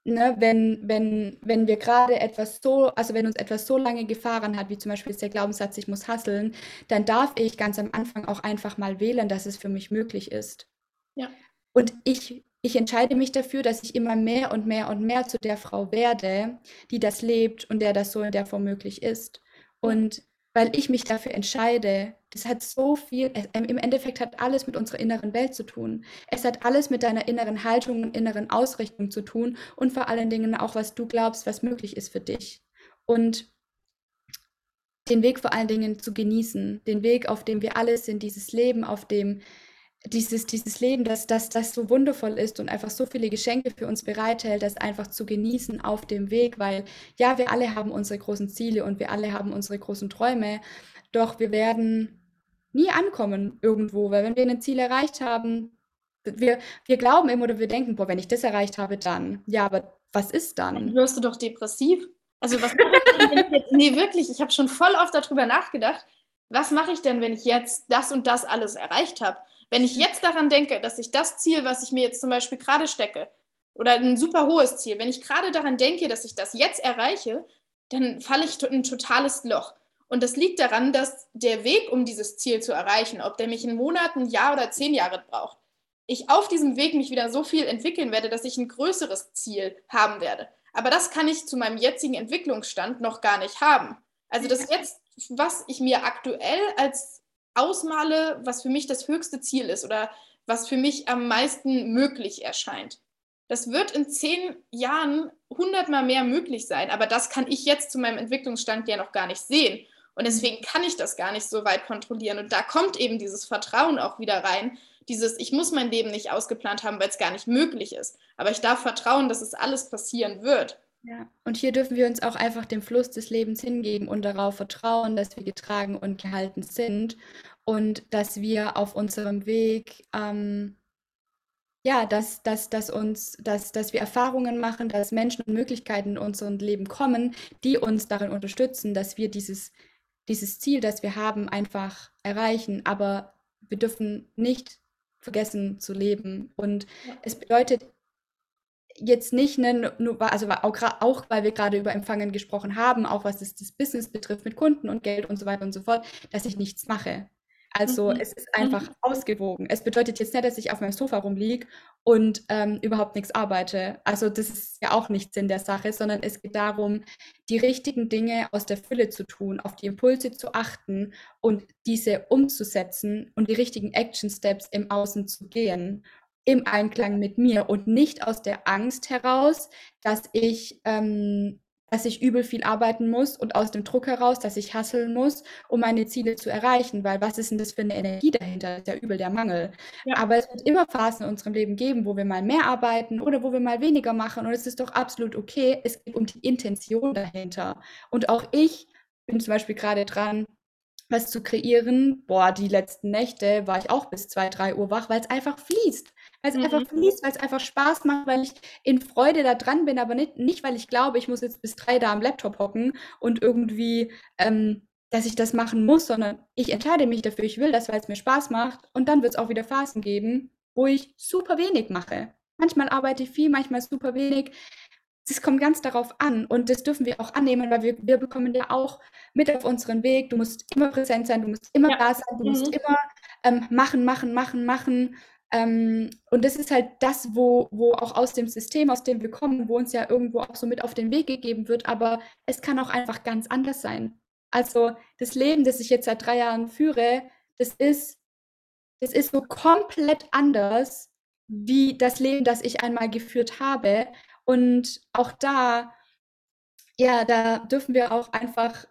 ne, wenn, wenn, wenn wir gerade etwas so, also wenn uns etwas so lange gefahren hat, wie zum Beispiel der Glaubenssatz, ich muss hasseln, dann darf ich ganz am Anfang auch einfach mal wählen, dass es für mich möglich ist. Ja. Und ich, ich entscheide mich dafür, dass ich immer mehr und mehr und mehr zu der Frau werde, die das lebt und der das so in der Form möglich ist. Und weil ich mich dafür entscheide. Das hat so viel, im Endeffekt hat alles mit unserer inneren Welt zu tun. Es hat alles mit deiner inneren Haltung und inneren Ausrichtung zu tun und vor allen Dingen auch, was du glaubst, was möglich ist für dich. Und den Weg vor allen Dingen zu genießen, den Weg, auf dem wir alle sind, dieses Leben, auf dem dieses, dieses Leben, das, das, das so wundervoll ist und einfach so viele Geschenke für uns bereithält, das einfach zu genießen auf dem Weg, weil ja, wir alle haben unsere großen Ziele und wir alle haben unsere großen Träume, doch wir werden nie ankommen irgendwo, weil wenn wir ein Ziel erreicht haben, wir, wir glauben immer oder wir denken, boah, wenn ich das erreicht habe, dann. Ja, aber was ist dann? Dann wirst du doch depressiv. Also was mache ich denn, wenn ich jetzt, nee, wirklich, ich habe schon voll oft darüber nachgedacht, was mache ich denn, wenn ich jetzt das und das alles erreicht habe? Wenn ich jetzt daran denke, dass ich das Ziel, was ich mir jetzt zum Beispiel gerade stecke, oder ein super hohes Ziel, wenn ich gerade daran denke, dass ich das jetzt erreiche, dann falle ich in ein totales Loch. Und das liegt daran, dass der Weg, um dieses Ziel zu erreichen, ob der mich in Monaten, Jahr oder zehn Jahre braucht, ich auf diesem Weg mich wieder so viel entwickeln werde, dass ich ein größeres Ziel haben werde. Aber das kann ich zu meinem jetzigen Entwicklungsstand noch gar nicht haben. Also das jetzt, was ich mir aktuell als ausmale, was für mich das höchste Ziel ist oder was für mich am meisten möglich erscheint. Das wird in zehn Jahren hundertmal mehr möglich sein, aber das kann ich jetzt zu meinem Entwicklungsstand ja noch gar nicht sehen. Und deswegen kann ich das gar nicht so weit kontrollieren. Und da kommt eben dieses Vertrauen auch wieder rein. Dieses, ich muss mein Leben nicht ausgeplant haben, weil es gar nicht möglich ist. Aber ich darf vertrauen, dass es alles passieren wird. Ja, und hier dürfen wir uns auch einfach dem Fluss des Lebens hingeben und darauf vertrauen, dass wir getragen und gehalten sind und dass wir auf unserem Weg, ähm, ja, dass, dass, dass uns, dass, dass wir Erfahrungen machen, dass Menschen und Möglichkeiten in unserem Leben kommen, die uns darin unterstützen, dass wir dieses, dieses Ziel, das wir haben, einfach erreichen. Aber wir dürfen nicht vergessen zu leben. Und es bedeutet jetzt nicht ne, nur, also auch, auch weil wir gerade über Empfangen gesprochen haben, auch was das, das Business betrifft mit Kunden und Geld und so weiter und so fort, dass ich nichts mache. Also mhm. es ist einfach mhm. ausgewogen. Es bedeutet jetzt nicht, dass ich auf meinem Sofa rumliege und ähm, überhaupt nichts arbeite. Also das ist ja auch nichts in der Sache, sondern es geht darum, die richtigen Dinge aus der Fülle zu tun, auf die Impulse zu achten und diese umzusetzen und die richtigen Action Steps im Außen zu gehen im Einklang mit mir und nicht aus der Angst heraus, dass ich, ähm, dass ich übel viel arbeiten muss und aus dem Druck heraus, dass ich hasseln muss, um meine Ziele zu erreichen. Weil was ist denn das für eine Energie dahinter? Das ist ja übel der Mangel. Ja. Aber es wird immer Phasen in unserem Leben geben, wo wir mal mehr arbeiten oder wo wir mal weniger machen. Und es ist doch absolut okay. Es geht um die Intention dahinter. Und auch ich bin zum Beispiel gerade dran, was zu kreieren. Boah, die letzten Nächte war ich auch bis zwei, drei Uhr wach, weil es einfach fließt weil es mhm. einfach fließt, weil es einfach Spaß macht, weil ich in Freude da dran bin, aber nicht, nicht, weil ich glaube, ich muss jetzt bis drei da am Laptop hocken und irgendwie, ähm, dass ich das machen muss, sondern ich entscheide mich dafür, ich will das, weil es mir Spaß macht und dann wird es auch wieder Phasen geben, wo ich super wenig mache. Manchmal arbeite ich viel, manchmal super wenig. Es kommt ganz darauf an und das dürfen wir auch annehmen, weil wir, wir bekommen ja auch mit auf unseren Weg. Du musst immer präsent sein, du musst immer ja. da sein, du mhm. musst immer ähm, machen, machen, machen, machen. Ähm, und das ist halt das, wo, wo auch aus dem System, aus dem wir kommen, wo uns ja irgendwo auch so mit auf den Weg gegeben wird, aber es kann auch einfach ganz anders sein. Also das Leben, das ich jetzt seit drei Jahren führe, das ist, das ist so komplett anders wie das Leben, das ich einmal geführt habe. Und auch da, ja, da dürfen wir auch einfach,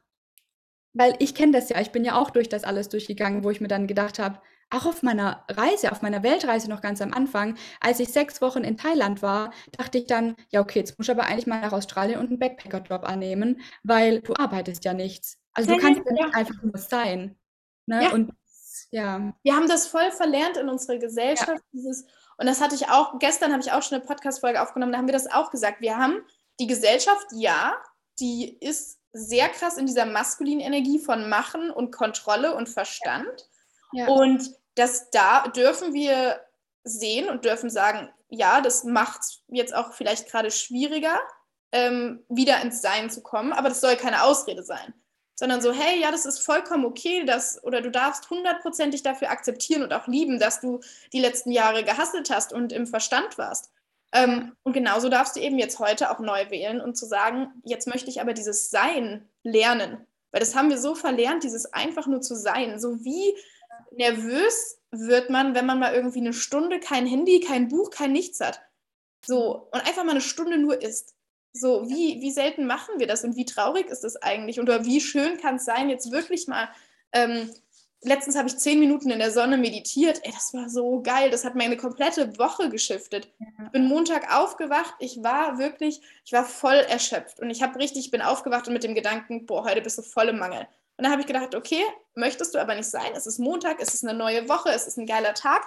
weil ich kenne das ja, ich bin ja auch durch das alles durchgegangen, wo ich mir dann gedacht habe, auch auf meiner Reise, auf meiner Weltreise noch ganz am Anfang, als ich sechs Wochen in Thailand war, dachte ich dann, ja, okay, jetzt muss ich aber eigentlich mal nach Australien und einen Backpacker-Job annehmen, weil du arbeitest ja nichts. Also du kannst ja nicht einfach nur sein. Ne? Ja. Und ja. Wir haben das voll verlernt in unserer Gesellschaft, dieses, und das hatte ich auch, gestern habe ich auch schon eine Podcast-Folge aufgenommen, da haben wir das auch gesagt. Wir haben die Gesellschaft, ja, die ist sehr krass in dieser maskulinen Energie von Machen und Kontrolle und Verstand. Ja. Und das da dürfen wir sehen und dürfen sagen, ja, das macht es jetzt auch vielleicht gerade schwieriger, ähm, wieder ins Sein zu kommen, aber das soll keine Ausrede sein. Sondern so, hey, ja, das ist vollkommen okay, dass, oder du darfst hundertprozentig dafür akzeptieren und auch lieben, dass du die letzten Jahre gehasselt hast und im Verstand warst. Ähm, und genauso darfst du eben jetzt heute auch neu wählen und zu sagen, jetzt möchte ich aber dieses Sein lernen. Weil das haben wir so verlernt, dieses einfach nur zu sein. So wie nervös wird man, wenn man mal irgendwie eine Stunde kein Handy, kein Buch, kein nichts hat. So, und einfach mal eine Stunde nur isst. So, wie, wie selten machen wir das und wie traurig ist das eigentlich? Oder wie schön kann es sein, jetzt wirklich mal ähm, letztens habe ich zehn Minuten in der Sonne meditiert. Ey, das war so geil. Das hat meine komplette Woche geschiftet. Ich bin Montag aufgewacht. Ich war wirklich, ich war voll erschöpft. Und ich habe richtig, ich bin aufgewacht und mit dem Gedanken, boah, heute bist du voll im Mangel. Und dann habe ich gedacht, okay, möchtest du aber nicht sein. Es ist Montag, es ist eine neue Woche, es ist ein geiler Tag.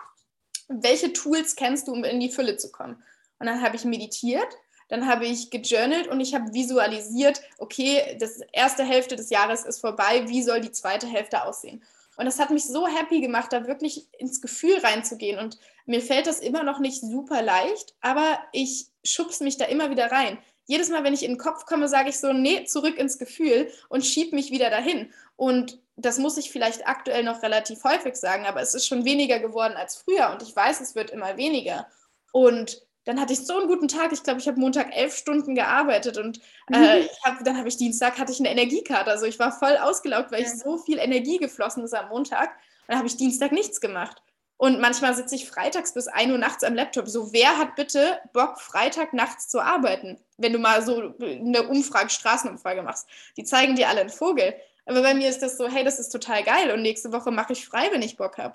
Welche Tools kennst du, um in die Fülle zu kommen? Und dann habe ich meditiert dann habe ich gejournalt und ich habe visualisiert, okay, das erste Hälfte des Jahres ist vorbei, wie soll die zweite Hälfte aussehen? Und das hat mich so happy gemacht, da wirklich ins Gefühl reinzugehen. Und mir fällt das immer noch nicht super leicht, aber ich schubse mich da immer wieder rein. Jedes Mal, wenn ich in den Kopf komme, sage ich so, nee, zurück ins Gefühl und schieb mich wieder dahin. Und das muss ich vielleicht aktuell noch relativ häufig sagen, aber es ist schon weniger geworden als früher und ich weiß, es wird immer weniger. Und dann hatte ich so einen guten Tag. Ich glaube, ich habe Montag elf Stunden gearbeitet und äh, mhm. hab, dann habe ich Dienstag hatte ich eine Energiekarte. Also ich war voll ausgelaugt, weil ich so viel Energie geflossen ist am Montag. Und dann habe ich Dienstag nichts gemacht. Und manchmal sitze ich freitags bis 1 Uhr nachts am Laptop. So, wer hat bitte Bock, Freitag nachts zu arbeiten? Wenn du mal so eine Umfrage, Straßenumfrage machst. Die zeigen dir alle einen Vogel. Aber bei mir ist das so, hey, das ist total geil und nächste Woche mache ich frei, wenn ich Bock habe.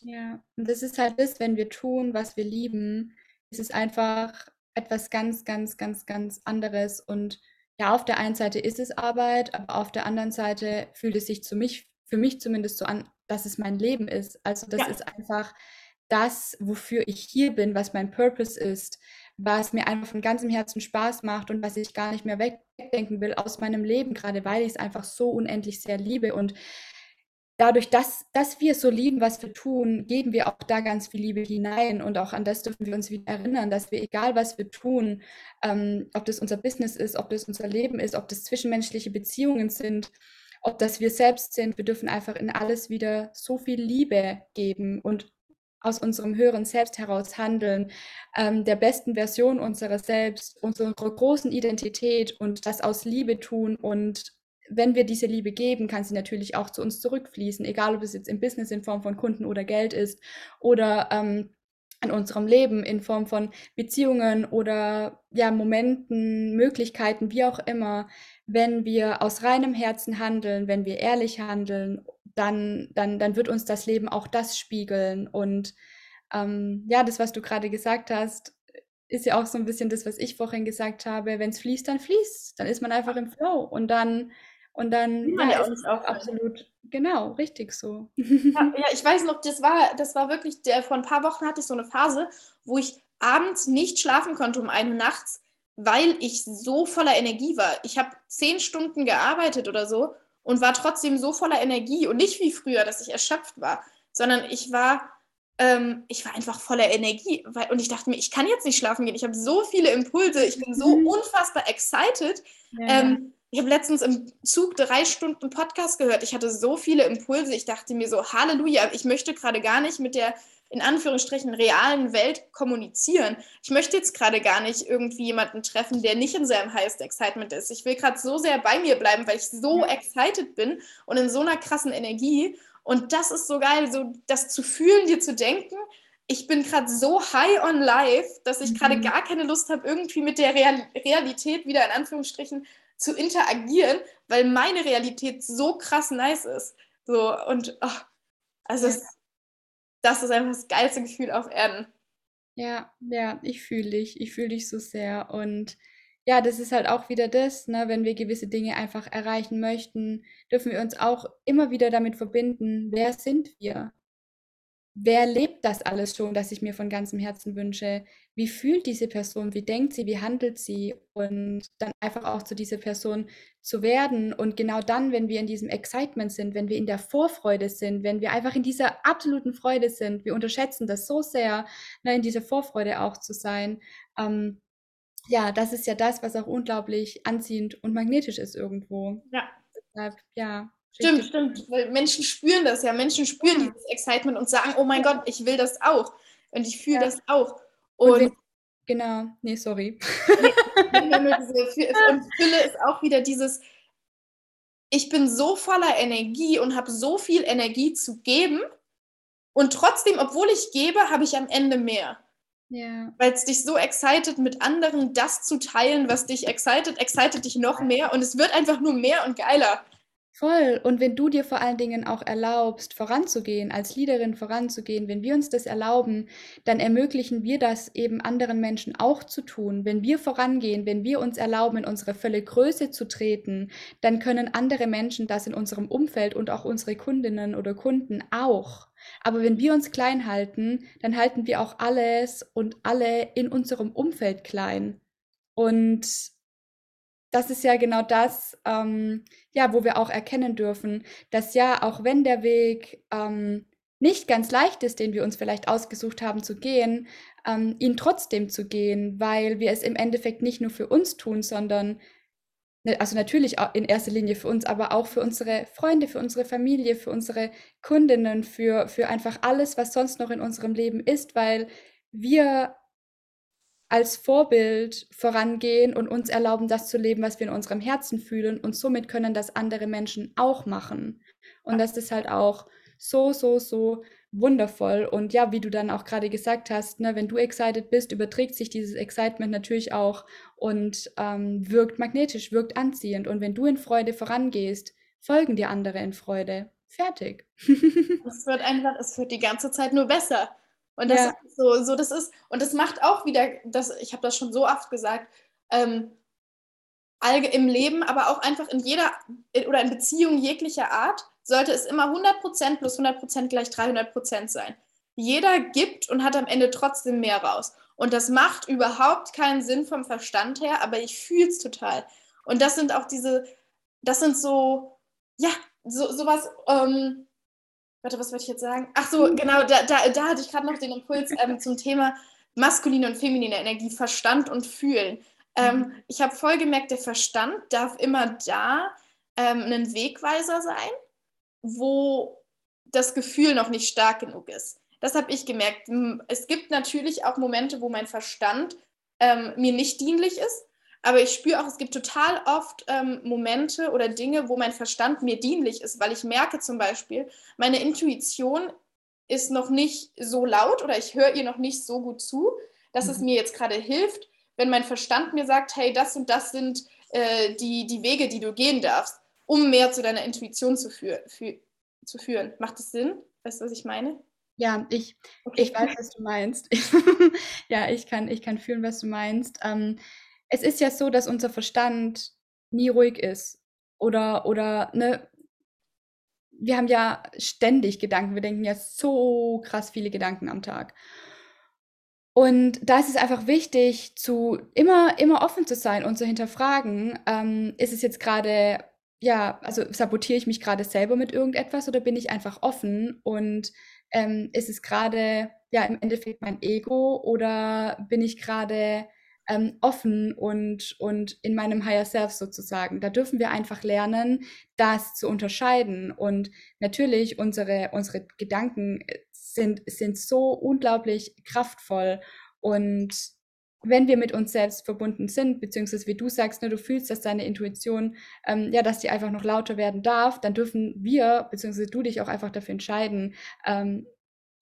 Ja, und das ist halt das, wenn wir tun, was wir lieben, es ist einfach etwas ganz, ganz, ganz, ganz anderes. Und ja, auf der einen Seite ist es Arbeit, aber auf der anderen Seite fühlt es sich zu mich, für mich zumindest so an, dass es mein Leben ist. Also das ja. ist einfach das, wofür ich hier bin, was mein Purpose ist, was mir einfach von ganzem Herzen Spaß macht und was ich gar nicht mehr wegdenken will aus meinem Leben, gerade weil ich es einfach so unendlich sehr liebe. Und dadurch, dass, dass wir so lieben, was wir tun, geben wir auch da ganz viel Liebe hinein und auch an das dürfen wir uns wieder erinnern, dass wir, egal was wir tun, ähm, ob das unser Business ist, ob das unser Leben ist, ob das zwischenmenschliche Beziehungen sind, ob das wir selbst sind, wir dürfen einfach in alles wieder so viel Liebe geben und aus unserem höheren Selbst heraus handeln, ähm, der besten Version unserer selbst, unserer großen Identität und das aus Liebe tun und wenn wir diese Liebe geben, kann sie natürlich auch zu uns zurückfließen, egal ob es jetzt im Business in Form von Kunden oder Geld ist oder ähm, in unserem Leben in Form von Beziehungen oder ja, Momenten, Möglichkeiten, wie auch immer. Wenn wir aus reinem Herzen handeln, wenn wir ehrlich handeln, dann, dann, dann wird uns das Leben auch das spiegeln. Und ähm, ja, das, was du gerade gesagt hast, ist ja auch so ein bisschen das, was ich vorhin gesagt habe. Wenn es fließt, dann fließt. Dann ist man einfach im Flow und dann und dann ja, ja, ist es auch absolut, genau, richtig so. Ja, ja, ich weiß noch, das war, das war wirklich, der, vor ein paar Wochen hatte ich so eine Phase, wo ich abends nicht schlafen konnte um eine nachts, weil ich so voller Energie war. Ich habe zehn Stunden gearbeitet oder so und war trotzdem so voller Energie und nicht wie früher, dass ich erschöpft war, sondern ich war, ähm, ich war einfach voller Energie weil, und ich dachte mir, ich kann jetzt nicht schlafen gehen. Ich habe so viele Impulse, ich bin so mhm. unfassbar excited. Ja. Ähm, ich habe letztens im Zug drei Stunden Podcast gehört. Ich hatte so viele Impulse. Ich dachte mir so, Halleluja, ich möchte gerade gar nicht mit der in Anführungsstrichen realen Welt kommunizieren. Ich möchte jetzt gerade gar nicht irgendwie jemanden treffen, der nicht in seinem Highest Excitement ist. Ich will gerade so sehr bei mir bleiben, weil ich so excited bin und in so einer krassen Energie. Und das ist so geil, so das zu fühlen, dir zu denken, ich bin gerade so high on life, dass ich gerade mhm. gar keine Lust habe, irgendwie mit der Real Realität wieder in Anführungsstrichen zu interagieren, weil meine Realität so krass nice ist. So, und oh, also ja. es, das ist einfach das geilste Gefühl auf Erden. Ja, ja, ich fühle dich. Ich fühle dich so sehr. Und ja, das ist halt auch wieder das, ne, wenn wir gewisse Dinge einfach erreichen möchten, dürfen wir uns auch immer wieder damit verbinden, wer sind wir? Wer lebt das alles schon, das ich mir von ganzem Herzen wünsche? Wie fühlt diese Person? Wie denkt sie? Wie handelt sie? Und dann einfach auch zu dieser Person zu werden. Und genau dann, wenn wir in diesem Excitement sind, wenn wir in der Vorfreude sind, wenn wir einfach in dieser absoluten Freude sind, wir unterschätzen das so sehr, ne, in dieser Vorfreude auch zu sein. Ähm, ja, das ist ja das, was auch unglaublich anziehend und magnetisch ist irgendwo. Ja. Deshalb, ja, Stimmt, stimmt. Weil Menschen spüren das ja. Menschen spüren ja. dieses Excitement und sagen, oh mein Gott, ich will das auch. Und ich fühle ja. das auch. Und, und wenn, genau, nee, sorry. und Fülle ist auch wieder dieses, ich bin so voller Energie und habe so viel Energie zu geben. Und trotzdem, obwohl ich gebe, habe ich am Ende mehr. Ja. Weil es dich so excited, mit anderen das zu teilen, was dich excited, excited dich noch mehr und es wird einfach nur mehr und geiler. Voll. Und wenn du dir vor allen Dingen auch erlaubst, voranzugehen, als Leaderin voranzugehen, wenn wir uns das erlauben, dann ermöglichen wir das eben anderen Menschen auch zu tun. Wenn wir vorangehen, wenn wir uns erlauben, in unsere volle Größe zu treten, dann können andere Menschen das in unserem Umfeld und auch unsere Kundinnen oder Kunden auch. Aber wenn wir uns klein halten, dann halten wir auch alles und alle in unserem Umfeld klein. Und das ist ja genau das, ähm, ja, wo wir auch erkennen dürfen, dass ja, auch wenn der Weg ähm, nicht ganz leicht ist, den wir uns vielleicht ausgesucht haben zu gehen, ähm, ihn trotzdem zu gehen, weil wir es im Endeffekt nicht nur für uns tun, sondern ne, also natürlich in erster Linie für uns, aber auch für unsere Freunde, für unsere Familie, für unsere Kundinnen, für, für einfach alles, was sonst noch in unserem Leben ist, weil wir als Vorbild vorangehen und uns erlauben, das zu leben, was wir in unserem Herzen fühlen. Und somit können das andere Menschen auch machen. Und das ist halt auch so, so, so wundervoll. Und ja, wie du dann auch gerade gesagt hast, ne, wenn du excited bist, überträgt sich dieses Excitement natürlich auch und ähm, wirkt magnetisch, wirkt anziehend. Und wenn du in Freude vorangehst, folgen dir andere in Freude. Fertig. es wird einfach, es wird die ganze Zeit nur besser. Und das ja. ist so, so, das ist, und das macht auch wieder, das, ich habe das schon so oft gesagt, ähm, im Leben, aber auch einfach in jeder oder in Beziehungen jeglicher Art, sollte es immer 100% plus 100% gleich 300% sein. Jeder gibt und hat am Ende trotzdem mehr raus. Und das macht überhaupt keinen Sinn vom Verstand her, aber ich fühle es total. Und das sind auch diese, das sind so, ja, so, sowas, ähm, warte, was wollte ich jetzt sagen? Ach so, genau, da, da, da hatte ich gerade noch den Impuls ähm, zum Thema maskuline und feminine Energie, Verstand und Fühlen. Ähm, mhm. ich habe voll gemerkt, der Verstand darf immer da ähm, ein Wegweiser sein, wo das Gefühl noch nicht stark genug ist. Das habe ich gemerkt. Es gibt natürlich auch Momente, wo mein Verstand ähm, mir nicht dienlich ist. Aber ich spüre auch, es gibt total oft ähm, Momente oder Dinge, wo mein Verstand mir dienlich ist, weil ich merke zum Beispiel, meine Intuition ist noch nicht so laut oder ich höre ihr noch nicht so gut zu, dass mhm. es mir jetzt gerade hilft, wenn mein Verstand mir sagt, hey, das und das sind äh, die, die Wege, die du gehen darfst, um mehr zu deiner Intuition zu, führ für, zu führen. Macht das Sinn? Weißt du, was ich meine? Ja, ich, okay. ich weiß, was du meinst. ja, ich kann, ich kann fühlen, was du meinst. Ähm, es ist ja so, dass unser Verstand nie ruhig ist. Oder, oder, ne, wir haben ja ständig Gedanken. Wir denken ja so krass viele Gedanken am Tag. Und da ist es einfach wichtig, zu immer, immer offen zu sein und zu hinterfragen, ähm, ist es jetzt gerade, ja, also sabotiere ich mich gerade selber mit irgendetwas oder bin ich einfach offen und ähm, ist es gerade, ja, im Endeffekt mein Ego oder bin ich gerade ähm, offen und, und in meinem Higher Self sozusagen. Da dürfen wir einfach lernen, das zu unterscheiden. Und natürlich, unsere, unsere Gedanken äh, sind, sind so unglaublich kraftvoll. Und wenn wir mit uns selbst verbunden sind, beziehungsweise wie du sagst, ne, du fühlst, dass deine Intuition, ähm, ja, dass die einfach noch lauter werden darf, dann dürfen wir, beziehungsweise du dich auch einfach dafür entscheiden, ähm,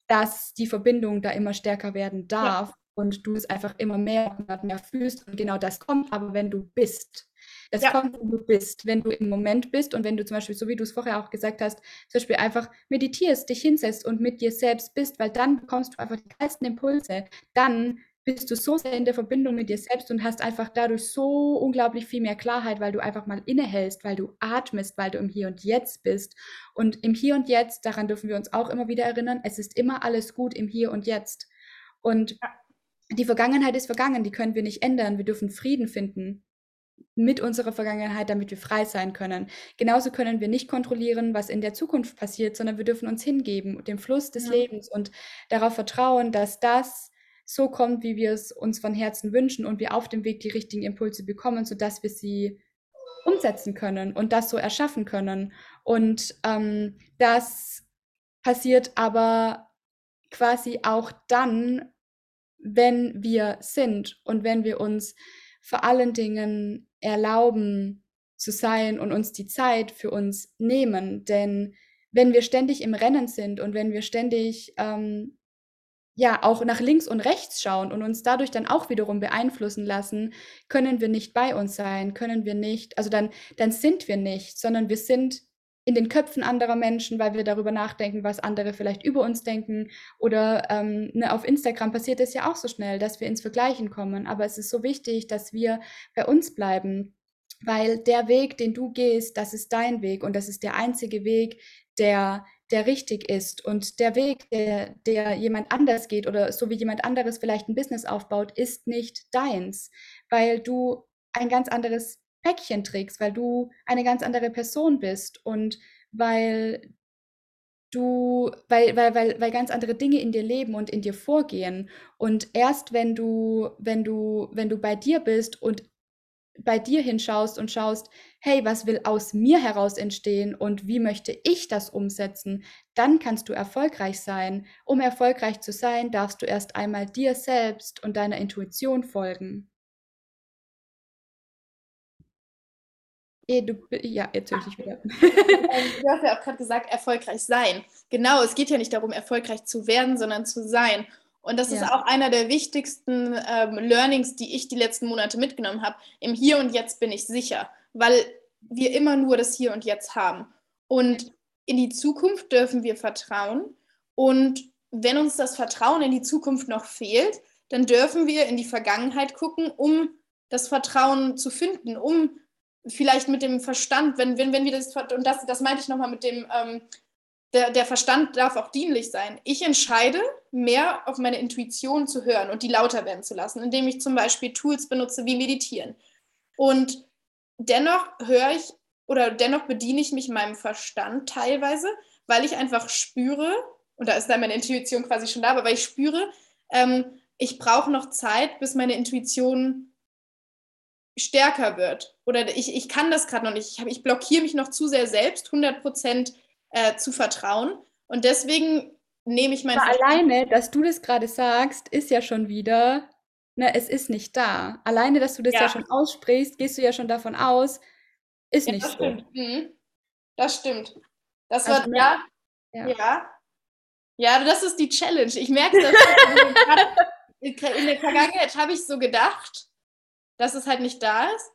dass die Verbindung da immer stärker werden darf. Ja und du es einfach immer mehr und mehr fühlst und genau das kommt, aber wenn du bist. Das ja. kommt, wenn du bist, wenn du im Moment bist und wenn du zum Beispiel, so wie du es vorher auch gesagt hast, zum Beispiel einfach meditierst, dich hinsetzt und mit dir selbst bist, weil dann bekommst du einfach die geilsten Impulse. Dann bist du so sehr in der Verbindung mit dir selbst und hast einfach dadurch so unglaublich viel mehr Klarheit, weil du einfach mal innehältst, weil du atmest, weil du im Hier und Jetzt bist. Und im Hier und Jetzt, daran dürfen wir uns auch immer wieder erinnern, es ist immer alles gut im Hier und Jetzt. Und die Vergangenheit ist vergangen, die können wir nicht ändern. Wir dürfen Frieden finden mit unserer Vergangenheit, damit wir frei sein können. Genauso können wir nicht kontrollieren, was in der Zukunft passiert, sondern wir dürfen uns hingeben, dem Fluss des ja. Lebens und darauf vertrauen, dass das so kommt, wie wir es uns von Herzen wünschen und wir auf dem Weg die richtigen Impulse bekommen, sodass wir sie umsetzen können und das so erschaffen können. Und ähm, das passiert aber quasi auch dann, wenn wir sind und wenn wir uns vor allen Dingen erlauben zu sein und uns die Zeit für uns nehmen. Denn wenn wir ständig im Rennen sind und wenn wir ständig ähm, ja auch nach links und rechts schauen und uns dadurch dann auch wiederum beeinflussen lassen, können wir nicht bei uns sein, können wir nicht, also dann, dann sind wir nicht, sondern wir sind in den Köpfen anderer Menschen, weil wir darüber nachdenken, was andere vielleicht über uns denken. Oder ähm, ne, auf Instagram passiert es ja auch so schnell, dass wir ins Vergleichen kommen. Aber es ist so wichtig, dass wir bei uns bleiben, weil der Weg, den du gehst, das ist dein Weg und das ist der einzige Weg, der der richtig ist und der Weg, der, der jemand anders geht oder so wie jemand anderes vielleicht ein Business aufbaut, ist nicht deins, weil du ein ganz anderes Päckchen trägst, weil du eine ganz andere Person bist und weil du, weil, weil, weil, weil ganz andere Dinge in dir leben und in dir vorgehen. Und erst wenn du, wenn du, wenn du bei dir bist und bei dir hinschaust und schaust, hey, was will aus mir heraus entstehen und wie möchte ich das umsetzen, dann kannst du erfolgreich sein. Um erfolgreich zu sein, darfst du erst einmal dir selbst und deiner Intuition folgen. Eh, du, ja, jetzt höre ich dich wieder. Du hast ja auch gerade gesagt, erfolgreich sein. Genau, es geht ja nicht darum, erfolgreich zu werden, sondern zu sein. Und das ja. ist auch einer der wichtigsten ähm, Learnings, die ich die letzten Monate mitgenommen habe. Im Hier und Jetzt bin ich sicher, weil wir immer nur das Hier und Jetzt haben. Und in die Zukunft dürfen wir vertrauen. Und wenn uns das Vertrauen in die Zukunft noch fehlt, dann dürfen wir in die Vergangenheit gucken, um das Vertrauen zu finden, um vielleicht mit dem Verstand, wenn, wenn, wenn wir das, und das, das meinte ich nochmal mit dem, ähm, der, der Verstand darf auch dienlich sein. Ich entscheide, mehr auf meine Intuition zu hören und die lauter werden zu lassen, indem ich zum Beispiel Tools benutze wie Meditieren. Und dennoch höre ich oder dennoch bediene ich mich meinem Verstand teilweise, weil ich einfach spüre, und da ist dann meine Intuition quasi schon da, aber weil ich spüre, ähm, ich brauche noch Zeit, bis meine Intuition stärker wird. Oder ich, ich kann das gerade noch nicht. Ich, ich blockiere mich noch zu sehr selbst, 100 Prozent äh, zu vertrauen. Und deswegen nehme ich mein. Aber alleine, dass du das gerade sagst, ist ja schon wieder, ne, es ist nicht da. Alleine, dass du das ja, ja schon aussprichst, gehst du ja schon davon aus, ist ja, nicht das so. Stimmt. Mhm. Das stimmt. Das also, wird, ja, ja, ja. Ja, das ist die Challenge. Ich merke das. in der Vergangenheit habe ich so gedacht, dass es halt nicht da ist.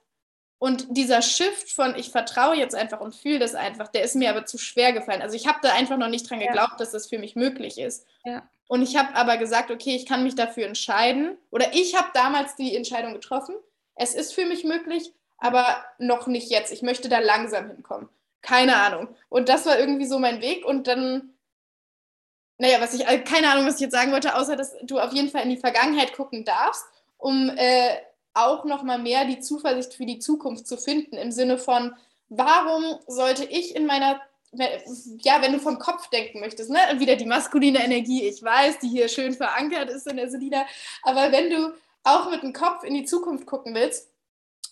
Und dieser Shift von ich vertraue jetzt einfach und fühle das einfach, der ist mir aber zu schwer gefallen. Also ich habe da einfach noch nicht dran geglaubt, ja. dass das für mich möglich ist. Ja. Und ich habe aber gesagt, okay, ich kann mich dafür entscheiden. Oder ich habe damals die Entscheidung getroffen. Es ist für mich möglich, aber noch nicht jetzt. Ich möchte da langsam hinkommen. Keine Ahnung. Und das war irgendwie so mein Weg. Und dann, naja, was ich, keine Ahnung, was ich jetzt sagen wollte, außer dass du auf jeden Fall in die Vergangenheit gucken darfst, um äh, auch noch mal mehr die Zuversicht für die Zukunft zu finden im Sinne von warum sollte ich in meiner ja, wenn du vom Kopf denken möchtest, ne? wieder die maskuline Energie, ich weiß, die hier schön verankert ist in der Selina, aber wenn du auch mit dem Kopf in die Zukunft gucken willst,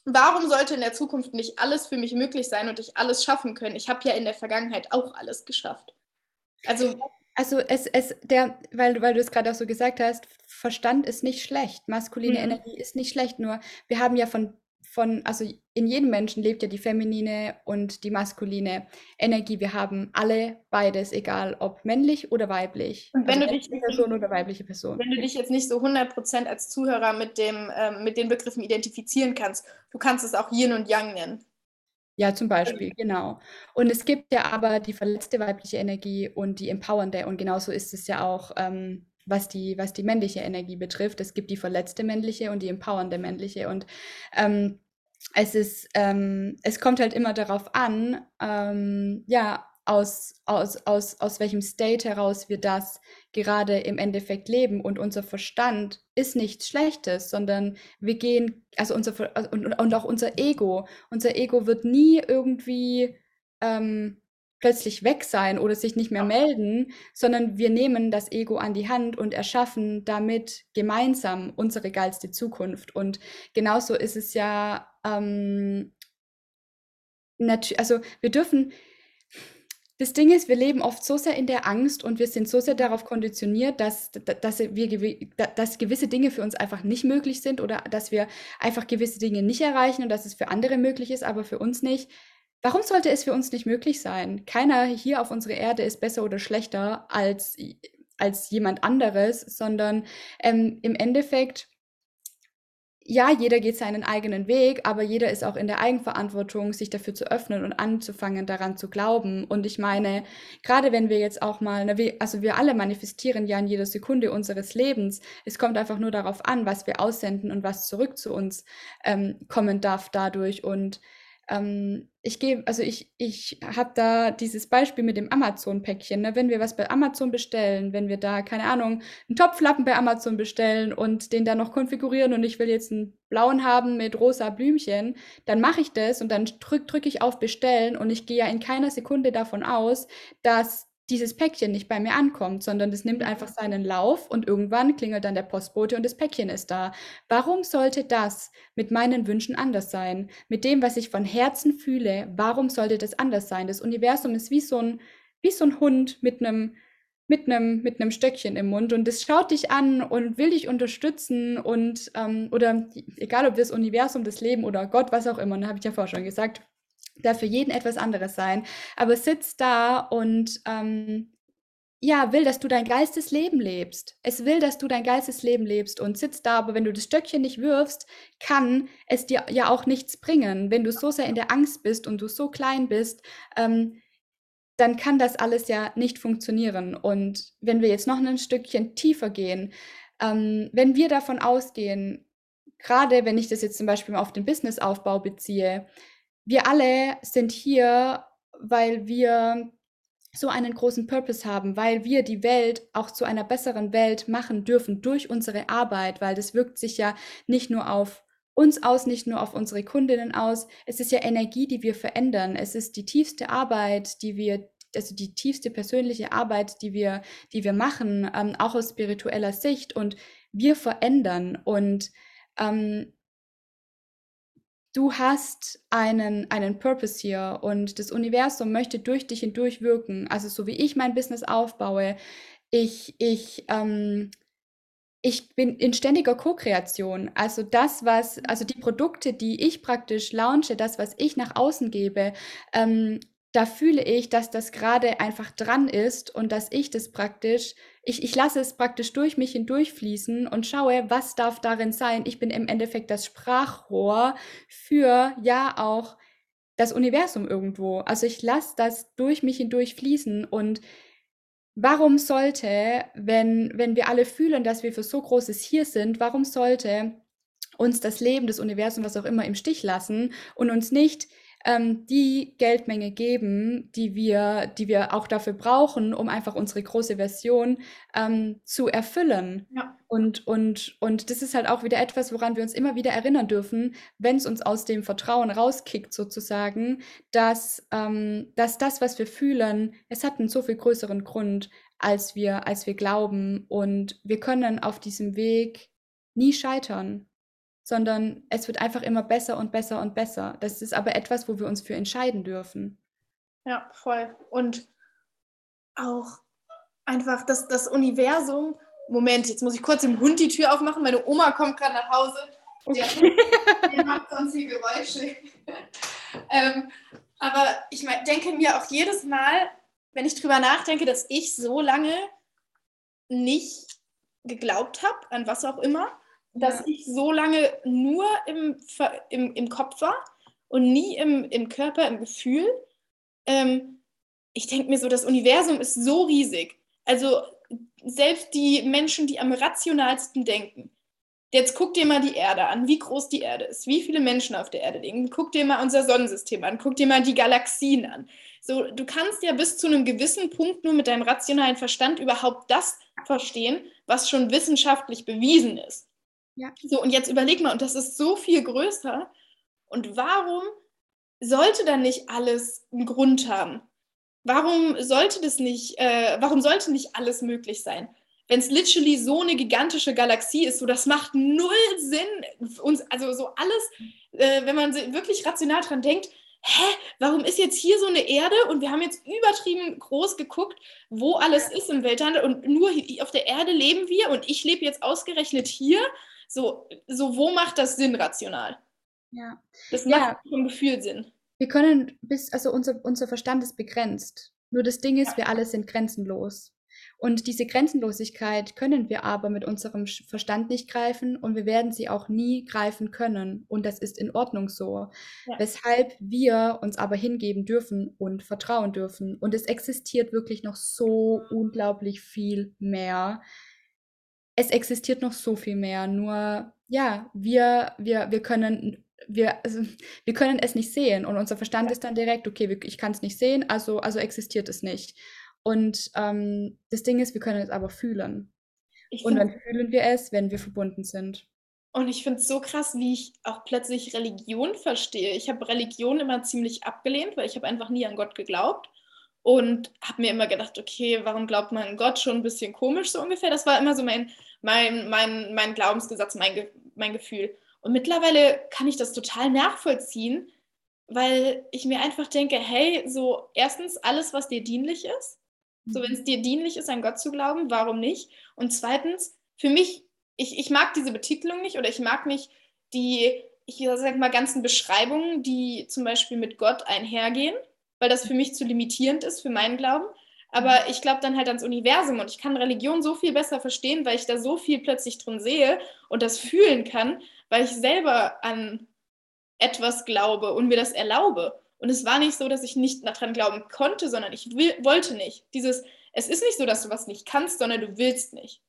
warum sollte in der Zukunft nicht alles für mich möglich sein und ich alles schaffen können? Ich habe ja in der Vergangenheit auch alles geschafft. Also also es, es, der, weil, weil du es gerade auch so gesagt hast, Verstand ist nicht schlecht, maskuline mhm. Energie ist nicht schlecht, nur wir haben ja von von, also in jedem Menschen lebt ja die feminine und die maskuline Energie. Wir haben alle beides, egal ob männlich oder weiblich. Und wenn also du dich Person oder weibliche Person. Wenn du dich jetzt nicht so 100% als Zuhörer mit, dem, ähm, mit den Begriffen identifizieren kannst, du kannst es auch Yin und Yang nennen. Ja, zum Beispiel, genau. Und es gibt ja aber die verletzte weibliche Energie und die empowernde. Und genauso ist es ja auch, ähm, was die, was die männliche Energie betrifft. Es gibt die verletzte männliche und die empowernde männliche. Und ähm, es ist, ähm, es kommt halt immer darauf an, ähm, ja, aus, aus, aus, aus welchem State heraus wir das gerade im Endeffekt leben. Und unser Verstand ist nichts Schlechtes, sondern wir gehen, also unser also, und, und auch unser Ego. Unser Ego wird nie irgendwie ähm, plötzlich weg sein oder sich nicht mehr melden, sondern wir nehmen das Ego an die Hand und erschaffen damit gemeinsam unsere geilste Zukunft. Und genauso ist es ja, ähm, also wir dürfen, das Ding ist, wir leben oft so sehr in der Angst und wir sind so sehr darauf konditioniert, dass, dass, wir, dass gewisse Dinge für uns einfach nicht möglich sind oder dass wir einfach gewisse Dinge nicht erreichen und dass es für andere möglich ist, aber für uns nicht. Warum sollte es für uns nicht möglich sein? Keiner hier auf unserer Erde ist besser oder schlechter als, als jemand anderes, sondern ähm, im Endeffekt ja, jeder geht seinen eigenen Weg, aber jeder ist auch in der Eigenverantwortung, sich dafür zu öffnen und anzufangen, daran zu glauben. Und ich meine, gerade wenn wir jetzt auch mal, also wir alle manifestieren ja in jeder Sekunde unseres Lebens. Es kommt einfach nur darauf an, was wir aussenden und was zurück zu uns ähm, kommen darf dadurch. Und ähm, ich gebe, also ich, ich habe da dieses Beispiel mit dem Amazon-Päckchen. Ne? Wenn wir was bei Amazon bestellen, wenn wir da, keine Ahnung, einen Topflappen bei Amazon bestellen und den dann noch konfigurieren und ich will jetzt einen blauen haben mit rosa Blümchen, dann mache ich das und dann drücke drück ich auf Bestellen und ich gehe ja in keiner Sekunde davon aus, dass dieses Päckchen nicht bei mir ankommt, sondern es nimmt einfach seinen Lauf und irgendwann klingelt dann der Postbote und das Päckchen ist da. Warum sollte das mit meinen Wünschen anders sein? Mit dem, was ich von Herzen fühle, warum sollte das anders sein? Das Universum ist wie so ein, wie so ein Hund mit einem mit einem mit einem Stöckchen im Mund und es schaut dich an und will dich unterstützen und ähm, oder egal ob das Universum, das Leben oder Gott, was auch immer, da ne, habe ich ja vorher schon gesagt, darf für jeden etwas anderes sein, aber sitzt da und ähm, ja, will, dass du dein geistes Leben lebst. Es will, dass du dein geistes Leben lebst und sitzt da, aber wenn du das Stöckchen nicht wirfst, kann es dir ja auch nichts bringen. Wenn du so sehr in der Angst bist und du so klein bist, ähm, dann kann das alles ja nicht funktionieren. Und wenn wir jetzt noch ein Stückchen tiefer gehen, ähm, wenn wir davon ausgehen, gerade wenn ich das jetzt zum Beispiel auf den Businessaufbau beziehe, wir alle sind hier, weil wir so einen großen Purpose haben, weil wir die Welt auch zu einer besseren Welt machen dürfen durch unsere Arbeit, weil das wirkt sich ja nicht nur auf uns aus, nicht nur auf unsere Kundinnen aus. Es ist ja Energie, die wir verändern. Es ist die tiefste Arbeit, die wir, also die tiefste persönliche Arbeit, die wir, die wir machen, ähm, auch aus spiritueller Sicht. Und wir verändern. Und ähm, du hast einen, einen Purpose hier und das Universum möchte durch dich hindurch wirken. Also so wie ich mein Business aufbaue, ich, ich, ähm, ich bin in ständiger Co-Kreation. Also das, was, also die Produkte, die ich praktisch launche, das, was ich nach außen gebe, ähm, da fühle ich, dass das gerade einfach dran ist und dass ich das praktisch, ich, ich lasse es praktisch durch mich hindurchfließen und schaue, was darf darin sein. Ich bin im Endeffekt das Sprachrohr für ja auch das Universum irgendwo. Also ich lasse das durch mich hindurch fließen und warum sollte, wenn, wenn wir alle fühlen, dass wir für so Großes hier sind, warum sollte uns das Leben, das Universum, was auch immer im Stich lassen und uns nicht ähm, die Geldmenge geben, die wir, die wir auch dafür brauchen, um einfach unsere große Version ähm, zu erfüllen. Ja. Und, und, und das ist halt auch wieder etwas, woran wir uns immer wieder erinnern dürfen, wenn es uns aus dem Vertrauen rauskickt, sozusagen, dass, ähm, dass das, was wir fühlen, es hat einen so viel größeren Grund, als wir, als wir glauben. Und wir können auf diesem Weg nie scheitern sondern es wird einfach immer besser und besser und besser. Das ist aber etwas, wo wir uns für entscheiden dürfen. Ja, voll. Und auch einfach das, das Universum. Moment, jetzt muss ich kurz dem Hund die Tür aufmachen. Meine Oma kommt gerade nach Hause. Okay. Der, der macht sonst viel Geräusche. ähm, aber ich mein, denke mir auch jedes Mal, wenn ich drüber nachdenke, dass ich so lange nicht geglaubt habe, an was auch immer, dass ja. ich so lange nur im, im, im Kopf war und nie im, im Körper, im Gefühl. Ähm, ich denke mir so, das Universum ist so riesig. Also selbst die Menschen, die am rationalsten denken, Jetzt guck dir mal die Erde an, wie groß die Erde ist, wie viele Menschen auf der Erde liegen. Guck dir mal unser Sonnensystem an, guck dir mal die Galaxien an. So, du kannst ja bis zu einem gewissen Punkt nur mit deinem rationalen Verstand überhaupt das verstehen, was schon wissenschaftlich bewiesen ist. Ja. So, und jetzt überleg mal, und das ist so viel größer. Und warum sollte dann nicht alles einen Grund haben? Warum sollte das nicht, äh, warum sollte nicht alles möglich sein? wenn es literally so eine gigantische Galaxie ist, so das macht null Sinn. Uns, also so alles, äh, wenn man wirklich rational dran denkt, hä, warum ist jetzt hier so eine Erde und wir haben jetzt übertrieben groß geguckt, wo alles ist im Weltall und nur auf der Erde leben wir und ich lebe jetzt ausgerechnet hier. So, so wo macht das Sinn rational? Ja. Das macht ja. vom Gefühl Sinn. Wir können bis, also unser, unser Verstand ist begrenzt. Nur das Ding ist, ja. wir alle sind grenzenlos. Und diese Grenzenlosigkeit können wir aber mit unserem Verstand nicht greifen und wir werden sie auch nie greifen können. Und das ist in Ordnung so. Ja. Weshalb wir uns aber hingeben dürfen und vertrauen dürfen. Und es existiert wirklich noch so unglaublich viel mehr. Es existiert noch so viel mehr. Nur, ja, wir, wir, wir können wir, also, wir können es nicht sehen und unser Verstand ist dann direkt, okay, ich kann es nicht sehen, also, also existiert es nicht. Und ähm, das Ding ist, wir können es aber fühlen. und dann fühlen wir es, wenn wir verbunden sind. Und ich finde es so krass, wie ich auch plötzlich Religion verstehe. Ich habe Religion immer ziemlich abgelehnt, weil ich habe einfach nie an Gott geglaubt und habe mir immer gedacht, okay, warum glaubt man an Gott schon ein bisschen komisch so ungefähr? Das war immer so mein, mein, mein, mein Glaubensgesatz, mein, Ge mein Gefühl. Und mittlerweile kann ich das total nachvollziehen, weil ich mir einfach denke, hey, so erstens alles, was dir dienlich ist, so, wenn es dir dienlich ist, an Gott zu glauben, warum nicht? Und zweitens, für mich, ich, ich mag diese Betitelung nicht oder ich mag nicht die, ich sag mal, ganzen Beschreibungen, die zum Beispiel mit Gott einhergehen, weil das für mich zu limitierend ist für meinen Glauben. Aber ich glaube dann halt ans Universum und ich kann Religion so viel besser verstehen, weil ich da so viel plötzlich drin sehe und das fühlen kann, weil ich selber an etwas glaube und mir das erlaube. Und es war nicht so, dass ich nicht daran glauben konnte, sondern ich will, wollte nicht. Dieses, es ist nicht so, dass du was nicht kannst, sondern du willst nicht.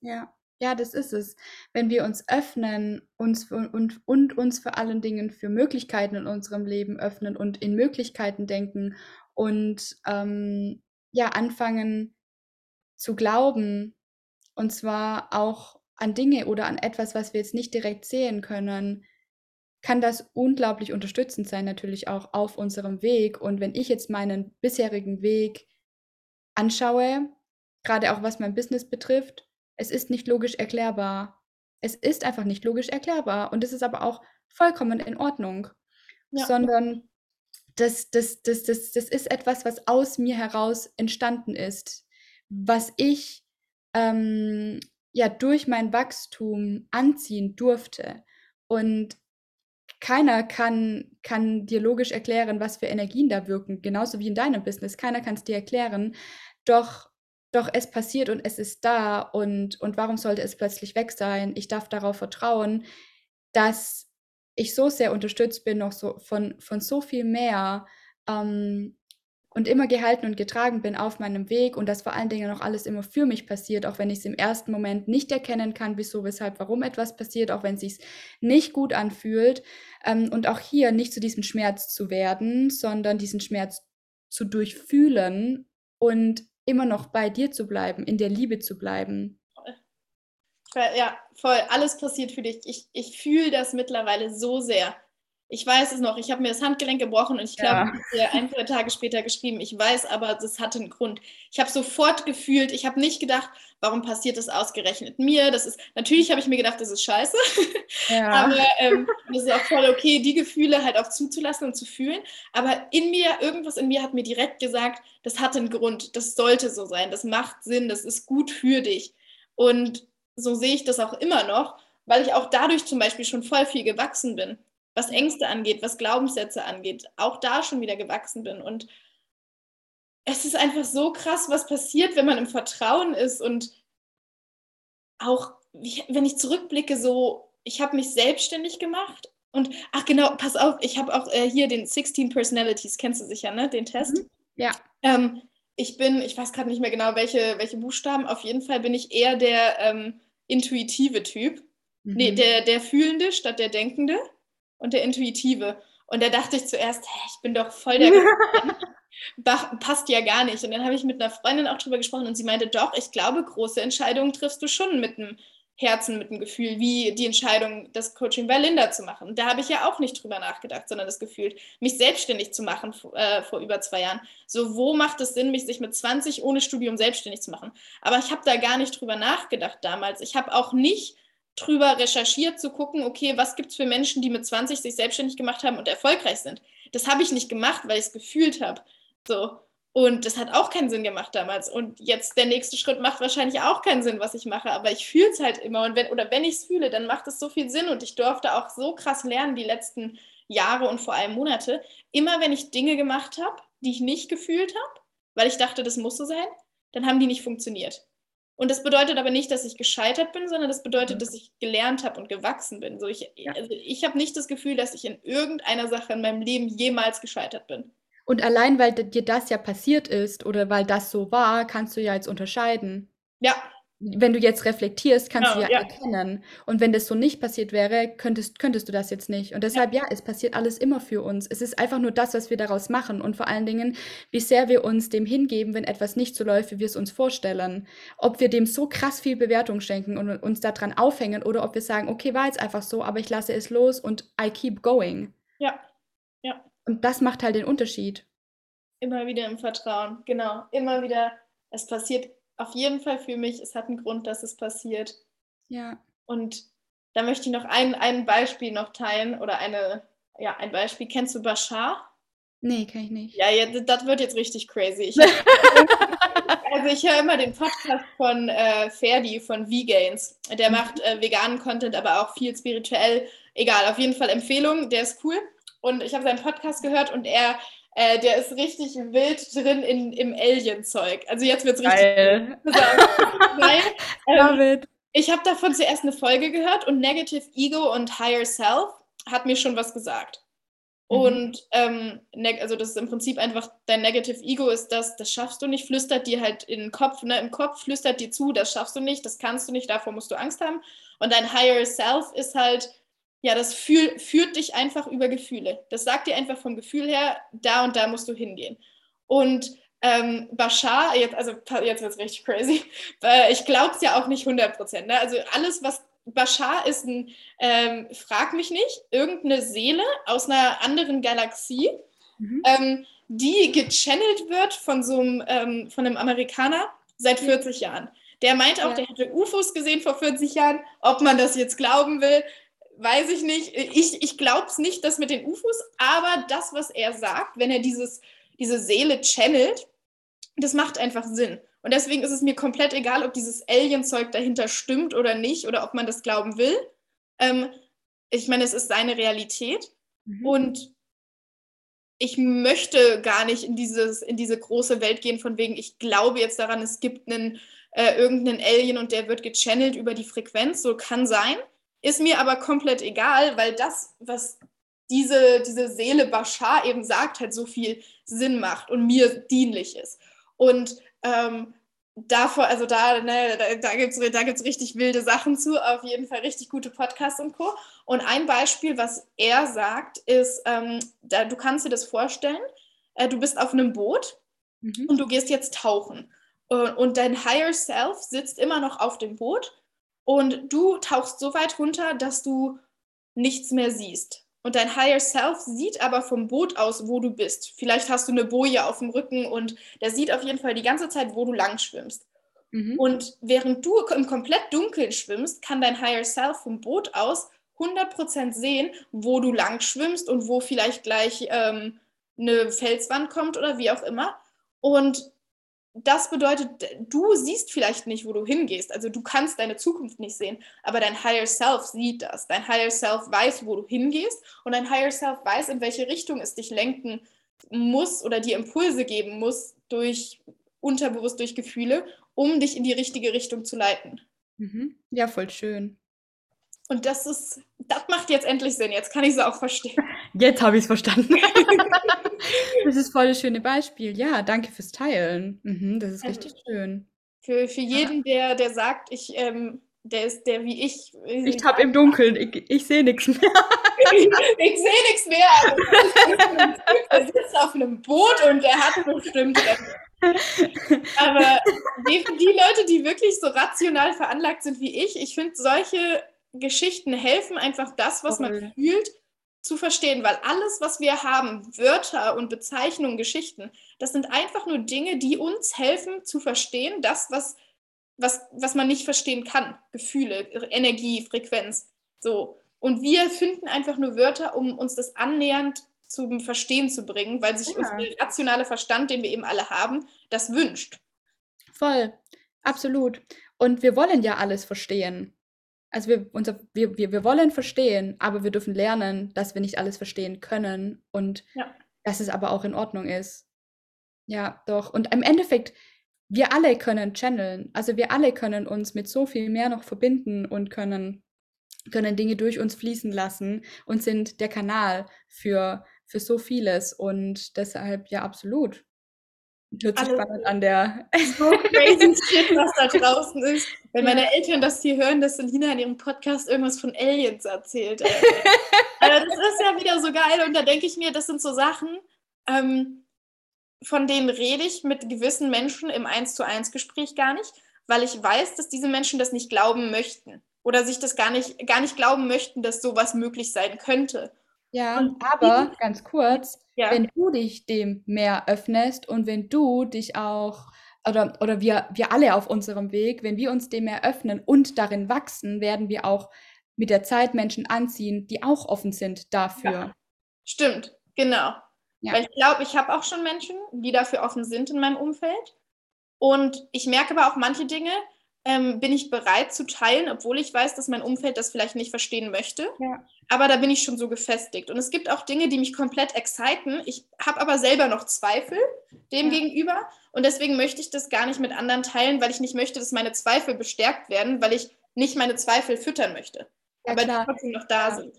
Ja, ja, das ist es. Wenn wir uns öffnen uns und, und uns vor allen Dingen für Möglichkeiten in unserem Leben öffnen und in Möglichkeiten denken und ähm, ja, anfangen zu glauben, und zwar auch an Dinge oder an etwas, was wir jetzt nicht direkt sehen können, kann das unglaublich unterstützend sein, natürlich auch auf unserem Weg. Und wenn ich jetzt meinen bisherigen Weg anschaue, gerade auch was mein Business betrifft, es ist nicht logisch erklärbar. Es ist einfach nicht logisch erklärbar. Und das ist aber auch vollkommen in Ordnung. Ja. Sondern das, das, das, das, das ist etwas, was aus mir heraus entstanden ist, was ich ähm, ja durch mein Wachstum anziehen durfte. Und keiner kann, kann dir logisch erklären, was für Energien da wirken, genauso wie in deinem Business. Keiner kann es dir erklären. Doch, doch es passiert und es ist da und, und warum sollte es plötzlich weg sein? Ich darf darauf vertrauen, dass ich so sehr unterstützt bin, noch so von, von so viel mehr, ähm, und immer gehalten und getragen bin auf meinem Weg und dass vor allen Dingen auch alles immer für mich passiert, auch wenn ich es im ersten Moment nicht erkennen kann, wieso, weshalb, warum etwas passiert, auch wenn es sich nicht gut anfühlt. Ähm, und auch hier nicht zu diesem Schmerz zu werden, sondern diesen Schmerz zu durchfühlen und immer noch bei dir zu bleiben, in der Liebe zu bleiben. Ja, voll. Alles passiert für dich. Ich, ich fühle das mittlerweile so sehr. Ich weiß es noch, ich habe mir das Handgelenk gebrochen und ich glaube, ja. ich habe ein, zwei Tage später geschrieben, ich weiß aber, das hatte einen Grund. Ich habe sofort gefühlt, ich habe nicht gedacht, warum passiert das ausgerechnet mir? Das ist, natürlich habe ich mir gedacht, das ist scheiße, ja. aber ähm, das ist auch voll okay, die Gefühle halt auch zuzulassen und zu fühlen. Aber in mir, irgendwas in mir hat mir direkt gesagt, das hat einen Grund, das sollte so sein, das macht Sinn, das ist gut für dich. Und so sehe ich das auch immer noch weil ich auch dadurch zum Beispiel schon voll viel gewachsen bin, was Ängste angeht, was Glaubenssätze angeht, auch da schon wieder gewachsen bin. Und es ist einfach so krass, was passiert, wenn man im Vertrauen ist und auch, wenn ich zurückblicke, so, ich habe mich selbstständig gemacht und, ach genau, pass auf, ich habe auch äh, hier den 16 Personalities, kennst du sicher, ne, den Test? Mhm. Ja. Ähm, ich bin, ich weiß gerade nicht mehr genau, welche, welche Buchstaben, auf jeden Fall bin ich eher der ähm, intuitive Typ. Mhm. Nee, der, der Fühlende statt der Denkende und der Intuitive. Und da dachte ich zuerst, hä, ich bin doch voll der passt ja gar nicht. Und dann habe ich mit einer Freundin auch drüber gesprochen und sie meinte, doch, ich glaube, große Entscheidungen triffst du schon mit einem Herzen, mit dem Gefühl, wie die Entscheidung, das Coaching bei Linda zu machen. Und da habe ich ja auch nicht drüber nachgedacht, sondern das Gefühl, mich selbstständig zu machen äh, vor über zwei Jahren. So, wo macht es Sinn, mich sich mit 20 ohne Studium selbstständig zu machen? Aber ich habe da gar nicht drüber nachgedacht damals. Ich habe auch nicht drüber recherchiert, zu gucken, okay, was gibt es für Menschen, die mit 20 sich selbstständig gemacht haben und erfolgreich sind. Das habe ich nicht gemacht, weil ich es gefühlt habe. So. Und das hat auch keinen Sinn gemacht damals. Und jetzt der nächste Schritt macht wahrscheinlich auch keinen Sinn, was ich mache. Aber ich fühle es halt immer. Und wenn, oder wenn ich es fühle, dann macht es so viel Sinn. Und ich durfte auch so krass lernen die letzten Jahre und vor allem Monate. Immer wenn ich Dinge gemacht habe, die ich nicht gefühlt habe, weil ich dachte, das muss so sein, dann haben die nicht funktioniert. Und das bedeutet aber nicht, dass ich gescheitert bin, sondern das bedeutet, mhm. dass ich gelernt habe und gewachsen bin. So ich also ich habe nicht das Gefühl, dass ich in irgendeiner Sache in meinem Leben jemals gescheitert bin. Und allein, weil dir das ja passiert ist oder weil das so war, kannst du ja jetzt unterscheiden. Ja. Wenn du jetzt reflektierst, kannst du ja, ja, erkennen. Und wenn das so nicht passiert wäre, könntest, könntest du das jetzt nicht. Und deshalb, ja. ja, es passiert alles immer für uns. Es ist einfach nur das, was wir daraus machen. Und vor allen Dingen, wie sehr wir uns dem hingeben, wenn etwas nicht so läuft, wie wir es uns vorstellen. Ob wir dem so krass viel Bewertung schenken und uns daran aufhängen oder ob wir sagen, okay, war jetzt einfach so, aber ich lasse es los und I keep going. Ja, ja. Und das macht halt den Unterschied. Immer wieder im Vertrauen, genau. Immer wieder, es passiert auf jeden Fall für mich, es hat einen Grund, dass es passiert. Ja. Und da möchte ich noch ein, ein Beispiel noch teilen oder eine, ja, ein Beispiel. Kennst du Bashar? Nee, kann ich nicht. Ja, ja das wird jetzt richtig crazy. Ich, also ich höre immer den Podcast von äh, Ferdi von V-Gains. Der mhm. macht äh, veganen Content, aber auch viel spirituell. Egal, auf jeden Fall Empfehlung, der ist cool. Und ich habe seinen Podcast gehört und er, äh, der ist richtig wild drin in, im Alien-Zeug. Also jetzt wird es richtig. Geil. Weil, ähm, ich habe davon zuerst eine Folge gehört und Negative Ego und Higher Self hat mir schon was gesagt. Mhm. Und ähm, also das ist im Prinzip einfach, dein Negative Ego ist das, das schaffst du nicht, flüstert dir halt in den Kopf, ne, im Kopf flüstert dir zu, das schaffst du nicht, das kannst du nicht, davor musst du Angst haben. Und dein Higher Self ist halt, ja, das fühl, führt dich einfach über Gefühle. Das sagt dir einfach vom Gefühl her, da und da musst du hingehen. Und ähm, Bashar, jetzt, also jetzt wird es richtig crazy, äh, ich glaube es ja auch nicht 100 Prozent. Ne? Also alles, was Bashar ist ein, ähm, frag mich nicht, irgendeine Seele aus einer anderen Galaxie, mhm. ähm, die gechannelt wird von so einem, ähm, von einem Amerikaner seit 40 Jahren. Der meint auch, ja. der hätte UFOs gesehen vor 40 Jahren. Ob man das jetzt glauben will, weiß ich nicht. Ich, ich glaube es nicht, das mit den UFOs, aber das, was er sagt, wenn er dieses, diese Seele channelt, das macht einfach Sinn. Und deswegen ist es mir komplett egal, ob dieses Alien-Zeug dahinter stimmt oder nicht oder ob man das glauben will. Ähm, ich meine, es ist seine Realität. Mhm. Und ich möchte gar nicht in, dieses, in diese große Welt gehen, von wegen, ich glaube jetzt daran, es gibt einen, äh, irgendeinen Alien und der wird gechannelt über die Frequenz. So kann sein. Ist mir aber komplett egal, weil das, was diese, diese Seele Bashar eben sagt, halt so viel Sinn macht und mir dienlich ist. Und ähm, davor, also da, ne, da, da gibt es da gibt's richtig wilde Sachen zu, auf jeden Fall richtig gute Podcasts und Co. Und ein Beispiel, was er sagt, ist, ähm, da, du kannst dir das vorstellen, äh, du bist auf einem Boot mhm. und du gehst jetzt tauchen. Und, und dein Higher Self sitzt immer noch auf dem Boot und du tauchst so weit runter, dass du nichts mehr siehst. Und dein Higher Self sieht aber vom Boot aus, wo du bist. Vielleicht hast du eine Boje auf dem Rücken und der sieht auf jeden Fall die ganze Zeit, wo du lang schwimmst. Mhm. Und während du im komplett Dunkeln schwimmst, kann dein Higher Self vom Boot aus 100% sehen, wo du lang schwimmst und wo vielleicht gleich ähm, eine Felswand kommt oder wie auch immer. Und das bedeutet, du siehst vielleicht nicht, wo du hingehst. Also du kannst deine Zukunft nicht sehen, aber dein Higher Self sieht das. Dein Higher Self weiß, wo du hingehst und dein Higher Self weiß, in welche Richtung es dich lenken muss oder dir Impulse geben muss durch unterbewusst durch Gefühle, um dich in die richtige Richtung zu leiten. Mhm. Ja, voll schön. Und das ist, das macht jetzt endlich Sinn. Jetzt kann ich es auch verstehen. Jetzt habe ich es verstanden. das ist voll das schöne Beispiel. Ja, danke fürs Teilen. Mhm, das ist also, richtig schön. Für, für jeden, der, der sagt, ich, ähm, der ist der wie ich. Ich tapp im Dunkeln, ich, ich sehe nichts mehr. ich, ich sehe nichts mehr. Er sitzt auf einem Boot und er hat bestimmt. Aber die, die Leute, die wirklich so rational veranlagt sind wie ich, ich finde solche Geschichten helfen einfach das, was man fühlt, zu verstehen, weil alles, was wir haben, Wörter und Bezeichnungen, Geschichten, das sind einfach nur Dinge, die uns helfen zu verstehen, das, was, was, was man nicht verstehen kann. Gefühle, Energie, Frequenz. So. Und wir finden einfach nur Wörter, um uns das annähernd zum Verstehen zu bringen, weil sich ja. unser rationale Verstand, den wir eben alle haben, das wünscht. Voll, absolut. Und wir wollen ja alles verstehen. Also wir, unser, wir, wir, wir wollen verstehen, aber wir dürfen lernen, dass wir nicht alles verstehen können und ja. dass es aber auch in Ordnung ist. Ja, doch. Und im Endeffekt, wir alle können channeln. Also wir alle können uns mit so viel mehr noch verbinden und können, können Dinge durch uns fließen lassen und sind der Kanal für, für so vieles. Und deshalb, ja, absolut. Hört sich spannend an der. So crazy shit, was da draußen ist. Wenn meine Eltern das hier hören, dass Selina in ihrem Podcast irgendwas von Aliens erzählt. also das ist ja wieder so geil. Und da denke ich mir, das sind so Sachen, ähm, von denen rede ich mit gewissen Menschen im 1 zu 1 Gespräch gar nicht, weil ich weiß, dass diese Menschen das nicht glauben möchten. Oder sich das gar nicht, gar nicht glauben möchten, dass sowas möglich sein könnte. Ja, und aber ganz kurz, ja. wenn du dich dem mehr öffnest und wenn du dich auch oder, oder wir, wir alle auf unserem Weg, wenn wir uns dem mehr öffnen und darin wachsen, werden wir auch mit der Zeit Menschen anziehen, die auch offen sind dafür. Ja. Stimmt, genau. Ja. Weil ich glaube, ich habe auch schon Menschen, die dafür offen sind in meinem Umfeld. Und ich merke aber auch manche Dinge, ähm, bin ich bereit zu teilen, obwohl ich weiß, dass mein Umfeld das vielleicht nicht verstehen möchte. Ja. Aber da bin ich schon so gefestigt. Und es gibt auch Dinge, die mich komplett exciten. Ich habe aber selber noch Zweifel dem ja. gegenüber. Und deswegen möchte ich das gar nicht mit anderen teilen, weil ich nicht möchte, dass meine Zweifel bestärkt werden, weil ich nicht meine Zweifel füttern möchte. Ja, aber klar. die trotzdem noch da sind.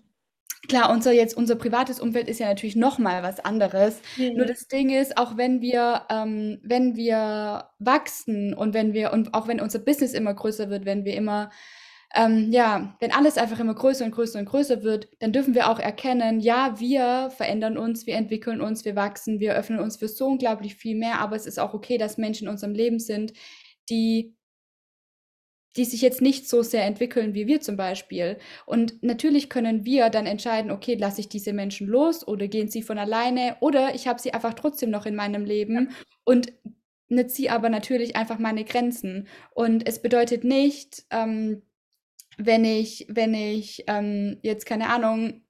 Klar, unser jetzt unser privates Umfeld ist ja natürlich noch mal was anderes. Mhm. Nur das Ding ist, auch wenn wir ähm, wenn wir wachsen und wenn wir und auch wenn unser Business immer größer wird, wenn wir immer ähm, ja, wenn alles einfach immer größer und größer und größer wird, dann dürfen wir auch erkennen, ja, wir verändern uns, wir entwickeln uns, wir wachsen, wir öffnen uns für so unglaublich viel mehr, aber es ist auch okay, dass Menschen in unserem Leben sind, die die sich jetzt nicht so sehr entwickeln wie wir zum Beispiel. Und natürlich können wir dann entscheiden, okay, lasse ich diese Menschen los oder gehen sie von alleine oder ich habe sie einfach trotzdem noch in meinem Leben und ne, ziehe aber natürlich einfach meine Grenzen. Und es bedeutet nicht, ähm, wenn ich, wenn ich ähm, jetzt keine Ahnung,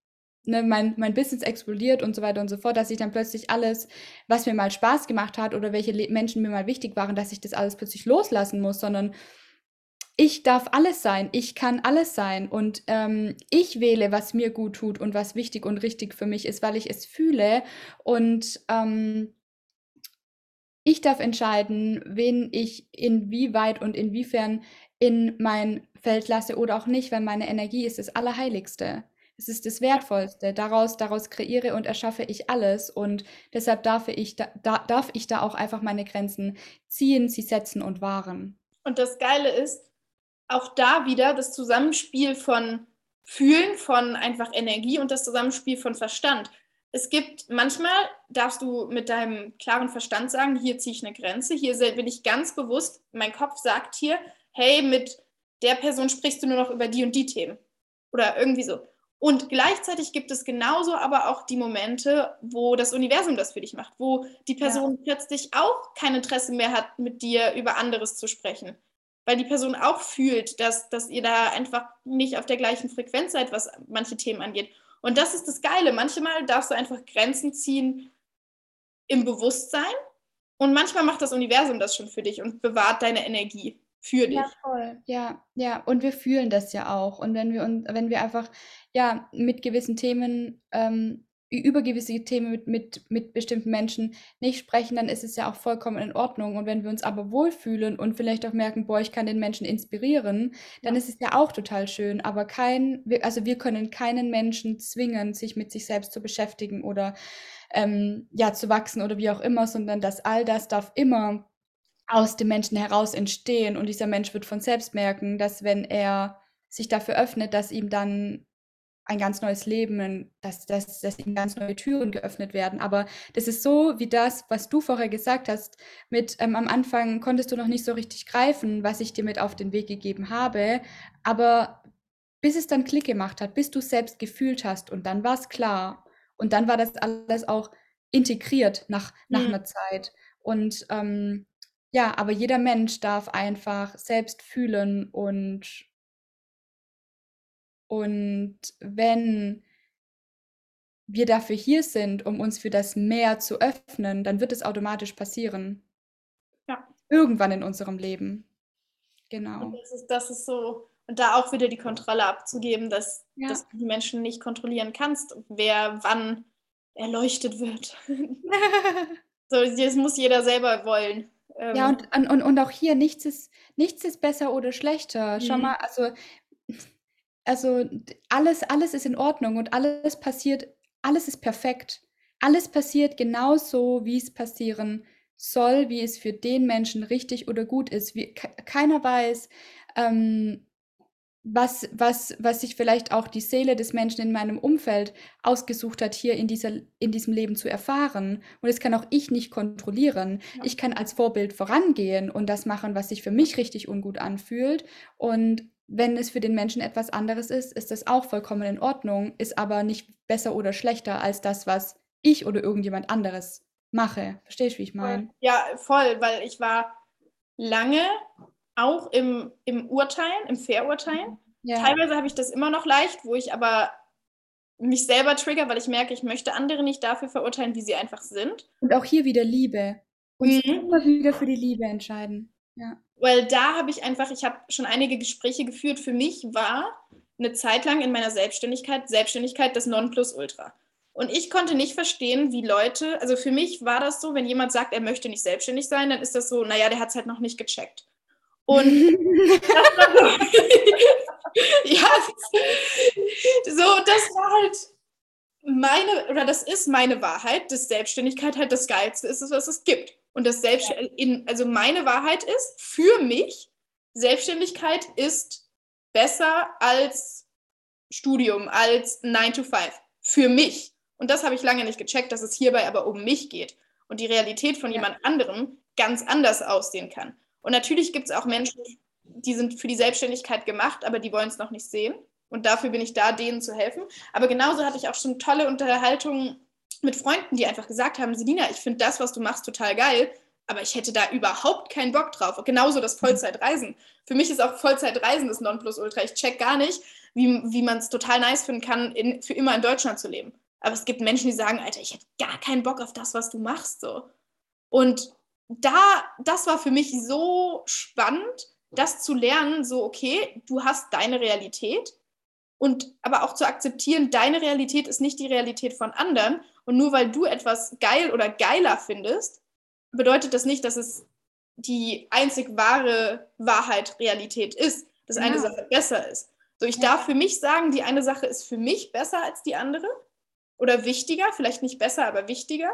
ne, mein, mein Business explodiert und so weiter und so fort, dass ich dann plötzlich alles, was mir mal Spaß gemacht hat oder welche Le Menschen mir mal wichtig waren, dass ich das alles plötzlich loslassen muss, sondern ich darf alles sein, ich kann alles sein und ähm, ich wähle, was mir gut tut und was wichtig und richtig für mich ist, weil ich es fühle und ähm, ich darf entscheiden, wen ich inwieweit und inwiefern in mein Feld lasse oder auch nicht, weil meine Energie ist das Allerheiligste. Es ist das Wertvollste. Daraus, daraus kreiere und erschaffe ich alles. Und deshalb darf ich, da, darf ich da auch einfach meine Grenzen ziehen, sie setzen und wahren. Und das Geile ist, auch da wieder das Zusammenspiel von Fühlen, von einfach Energie und das Zusammenspiel von Verstand. Es gibt manchmal, darfst du mit deinem klaren Verstand sagen, hier ziehe ich eine Grenze, hier will ich ganz bewusst, mein Kopf sagt hier, hey, mit der Person sprichst du nur noch über die und die Themen. Oder irgendwie so. Und gleichzeitig gibt es genauso aber auch die Momente, wo das Universum das für dich macht, wo die Person ja. plötzlich auch kein Interesse mehr hat, mit dir über anderes zu sprechen weil die Person auch fühlt, dass, dass ihr da einfach nicht auf der gleichen Frequenz seid, was manche Themen angeht. Und das ist das Geile. Manchmal darfst du einfach Grenzen ziehen im Bewusstsein Und manchmal macht das Universum das schon für dich und bewahrt deine Energie für dich. Ja, voll. Ja, ja. Und wir fühlen das ja auch. Und wenn wir uns, wenn wir einfach ja mit gewissen Themen ähm, über gewisse Themen mit, mit, mit bestimmten Menschen nicht sprechen, dann ist es ja auch vollkommen in Ordnung. Und wenn wir uns aber wohlfühlen und vielleicht auch merken, boah, ich kann den Menschen inspirieren, dann ja. ist es ja auch total schön. Aber kein, also wir können keinen Menschen zwingen, sich mit sich selbst zu beschäftigen oder ähm, ja, zu wachsen oder wie auch immer, sondern dass all das darf immer aus dem Menschen heraus entstehen. Und dieser Mensch wird von selbst merken, dass wenn er sich dafür öffnet, dass ihm dann ein ganz neues Leben, dass, dass, dass ihm ganz neue Türen geöffnet werden. Aber das ist so wie das, was du vorher gesagt hast, mit ähm, am Anfang konntest du noch nicht so richtig greifen, was ich dir mit auf den Weg gegeben habe. Aber bis es dann Klick gemacht hat, bis du es selbst gefühlt hast und dann war es klar. Und dann war das alles auch integriert nach, nach mhm. einer Zeit. Und ähm, ja, aber jeder Mensch darf einfach selbst fühlen und und wenn wir dafür hier sind, um uns für das Meer zu öffnen, dann wird es automatisch passieren. Ja. Irgendwann in unserem Leben. Genau. Und das ist, das ist so, und da auch wieder die Kontrolle abzugeben, dass, ja. dass du die Menschen nicht kontrollieren kannst, wer wann erleuchtet wird. so, das muss jeder selber wollen. Ja, ähm. und, und, und auch hier, nichts ist, nichts ist besser oder schlechter. Schau mhm. mal, also also alles, alles ist in Ordnung und alles passiert, alles ist perfekt. Alles passiert genauso, wie es passieren soll, wie es für den Menschen richtig oder gut ist. Wie, keiner weiß, ähm, was, was, was sich vielleicht auch die Seele des Menschen in meinem Umfeld ausgesucht hat, hier in, dieser, in diesem Leben zu erfahren. Und das kann auch ich nicht kontrollieren. Ja. Ich kann als Vorbild vorangehen und das machen, was sich für mich richtig ungut anfühlt. Und wenn es für den Menschen etwas anderes ist, ist das auch vollkommen in Ordnung, ist aber nicht besser oder schlechter als das, was ich oder irgendjemand anderes mache. Verstehst du, wie ich meine? Ja, voll, weil ich war lange auch im, im Urteilen, im Verurteilen. Ja. Teilweise habe ich das immer noch leicht, wo ich aber mich selber trigger, weil ich merke, ich möchte andere nicht dafür verurteilen, wie sie einfach sind. Und auch hier wieder Liebe. Und mhm. immer wieder für die Liebe entscheiden. Ja. Weil da habe ich einfach, ich habe schon einige Gespräche geführt. Für mich war eine Zeit lang in meiner Selbstständigkeit, Selbstständigkeit das Nonplusultra. Und ich konnte nicht verstehen, wie Leute, also für mich war das so, wenn jemand sagt, er möchte nicht selbstständig sein, dann ist das so, naja, der hat es halt noch nicht gecheckt. Und das war so, ja, so, das war halt meine, oder das ist meine Wahrheit, dass Selbstständigkeit halt das Geilste ist, was es gibt. Und das Selbst in, also meine Wahrheit ist, für mich, Selbstständigkeit ist besser als Studium, als 9 to 5. Für mich. Und das habe ich lange nicht gecheckt, dass es hierbei aber um mich geht und die Realität von ja. jemand anderem ganz anders aussehen kann. Und natürlich gibt es auch Menschen, die sind für die Selbstständigkeit gemacht, aber die wollen es noch nicht sehen. Und dafür bin ich da, denen zu helfen. Aber genauso hatte ich auch schon tolle Unterhaltungen mit Freunden, die einfach gesagt haben, Selina, ich finde das, was du machst, total geil, aber ich hätte da überhaupt keinen Bock drauf. Genauso das Vollzeitreisen. Für mich ist auch Vollzeitreisen das Nonplusultra. Ich check gar nicht, wie, wie man es total nice finden kann, in, für immer in Deutschland zu leben. Aber es gibt Menschen, die sagen, Alter, ich hätte gar keinen Bock auf das, was du machst. So. Und da, das war für mich so spannend, das zu lernen, so, okay, du hast deine Realität und aber auch zu akzeptieren, deine Realität ist nicht die Realität von anderen und nur weil du etwas geil oder geiler findest, bedeutet das nicht, dass es die einzig wahre Wahrheit, Realität ist, dass ja. eine Sache besser ist. So, ich ja. darf für mich sagen, die eine Sache ist für mich besser als die andere oder wichtiger, vielleicht nicht besser, aber wichtiger.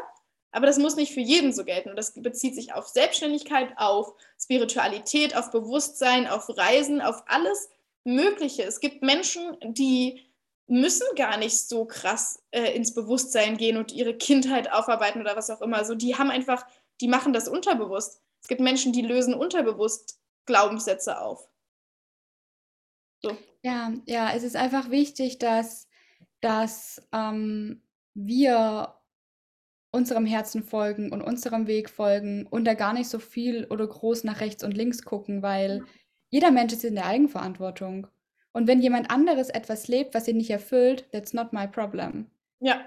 Aber das muss nicht für jeden so gelten. Und das bezieht sich auf Selbstständigkeit, auf Spiritualität, auf Bewusstsein, auf Reisen, auf alles Mögliche. Es gibt Menschen, die müssen gar nicht so krass äh, ins Bewusstsein gehen und ihre Kindheit aufarbeiten oder was auch immer. Also die haben einfach, die machen das unterbewusst. Es gibt Menschen, die lösen unterbewusst Glaubenssätze auf. So. Ja, ja, es ist einfach wichtig, dass, dass ähm, wir unserem Herzen folgen und unserem Weg folgen und da gar nicht so viel oder groß nach rechts und links gucken, weil jeder Mensch ist in der Eigenverantwortung. Und wenn jemand anderes etwas lebt, was ihn nicht erfüllt, that's not my problem. Ja.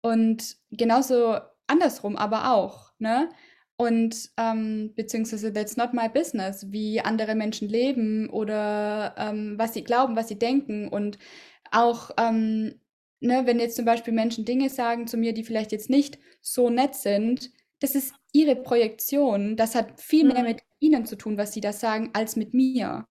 Und genauso andersrum aber auch, ne? und ähm, beziehungsweise that's not my business, wie andere Menschen leben oder ähm, was sie glauben, was sie denken. Und auch, ähm, ne, wenn jetzt zum Beispiel Menschen Dinge sagen zu mir, die vielleicht jetzt nicht so nett sind, das ist ihre Projektion. Das hat viel mehr Mhm. mit ihnen zu tun, was sie da sagen, als mit mir.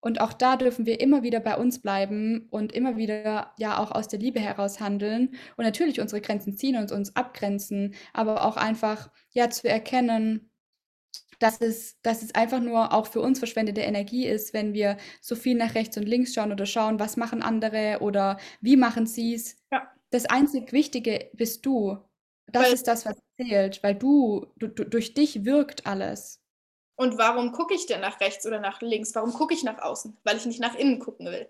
Und auch da dürfen wir immer wieder bei uns bleiben und immer wieder ja auch aus der Liebe heraus handeln und natürlich unsere Grenzen ziehen und uns abgrenzen, aber auch einfach ja zu erkennen, dass es, dass es einfach nur auch für uns verschwendete Energie ist, wenn wir so viel nach rechts und links schauen oder schauen, was machen andere oder wie machen sie es. Ja, Das einzig Wichtige bist du. Das weil ist das, was zählt, weil du, du, du durch dich wirkt alles. Und warum gucke ich denn nach rechts oder nach links? Warum gucke ich nach außen? Weil ich nicht nach innen gucken will.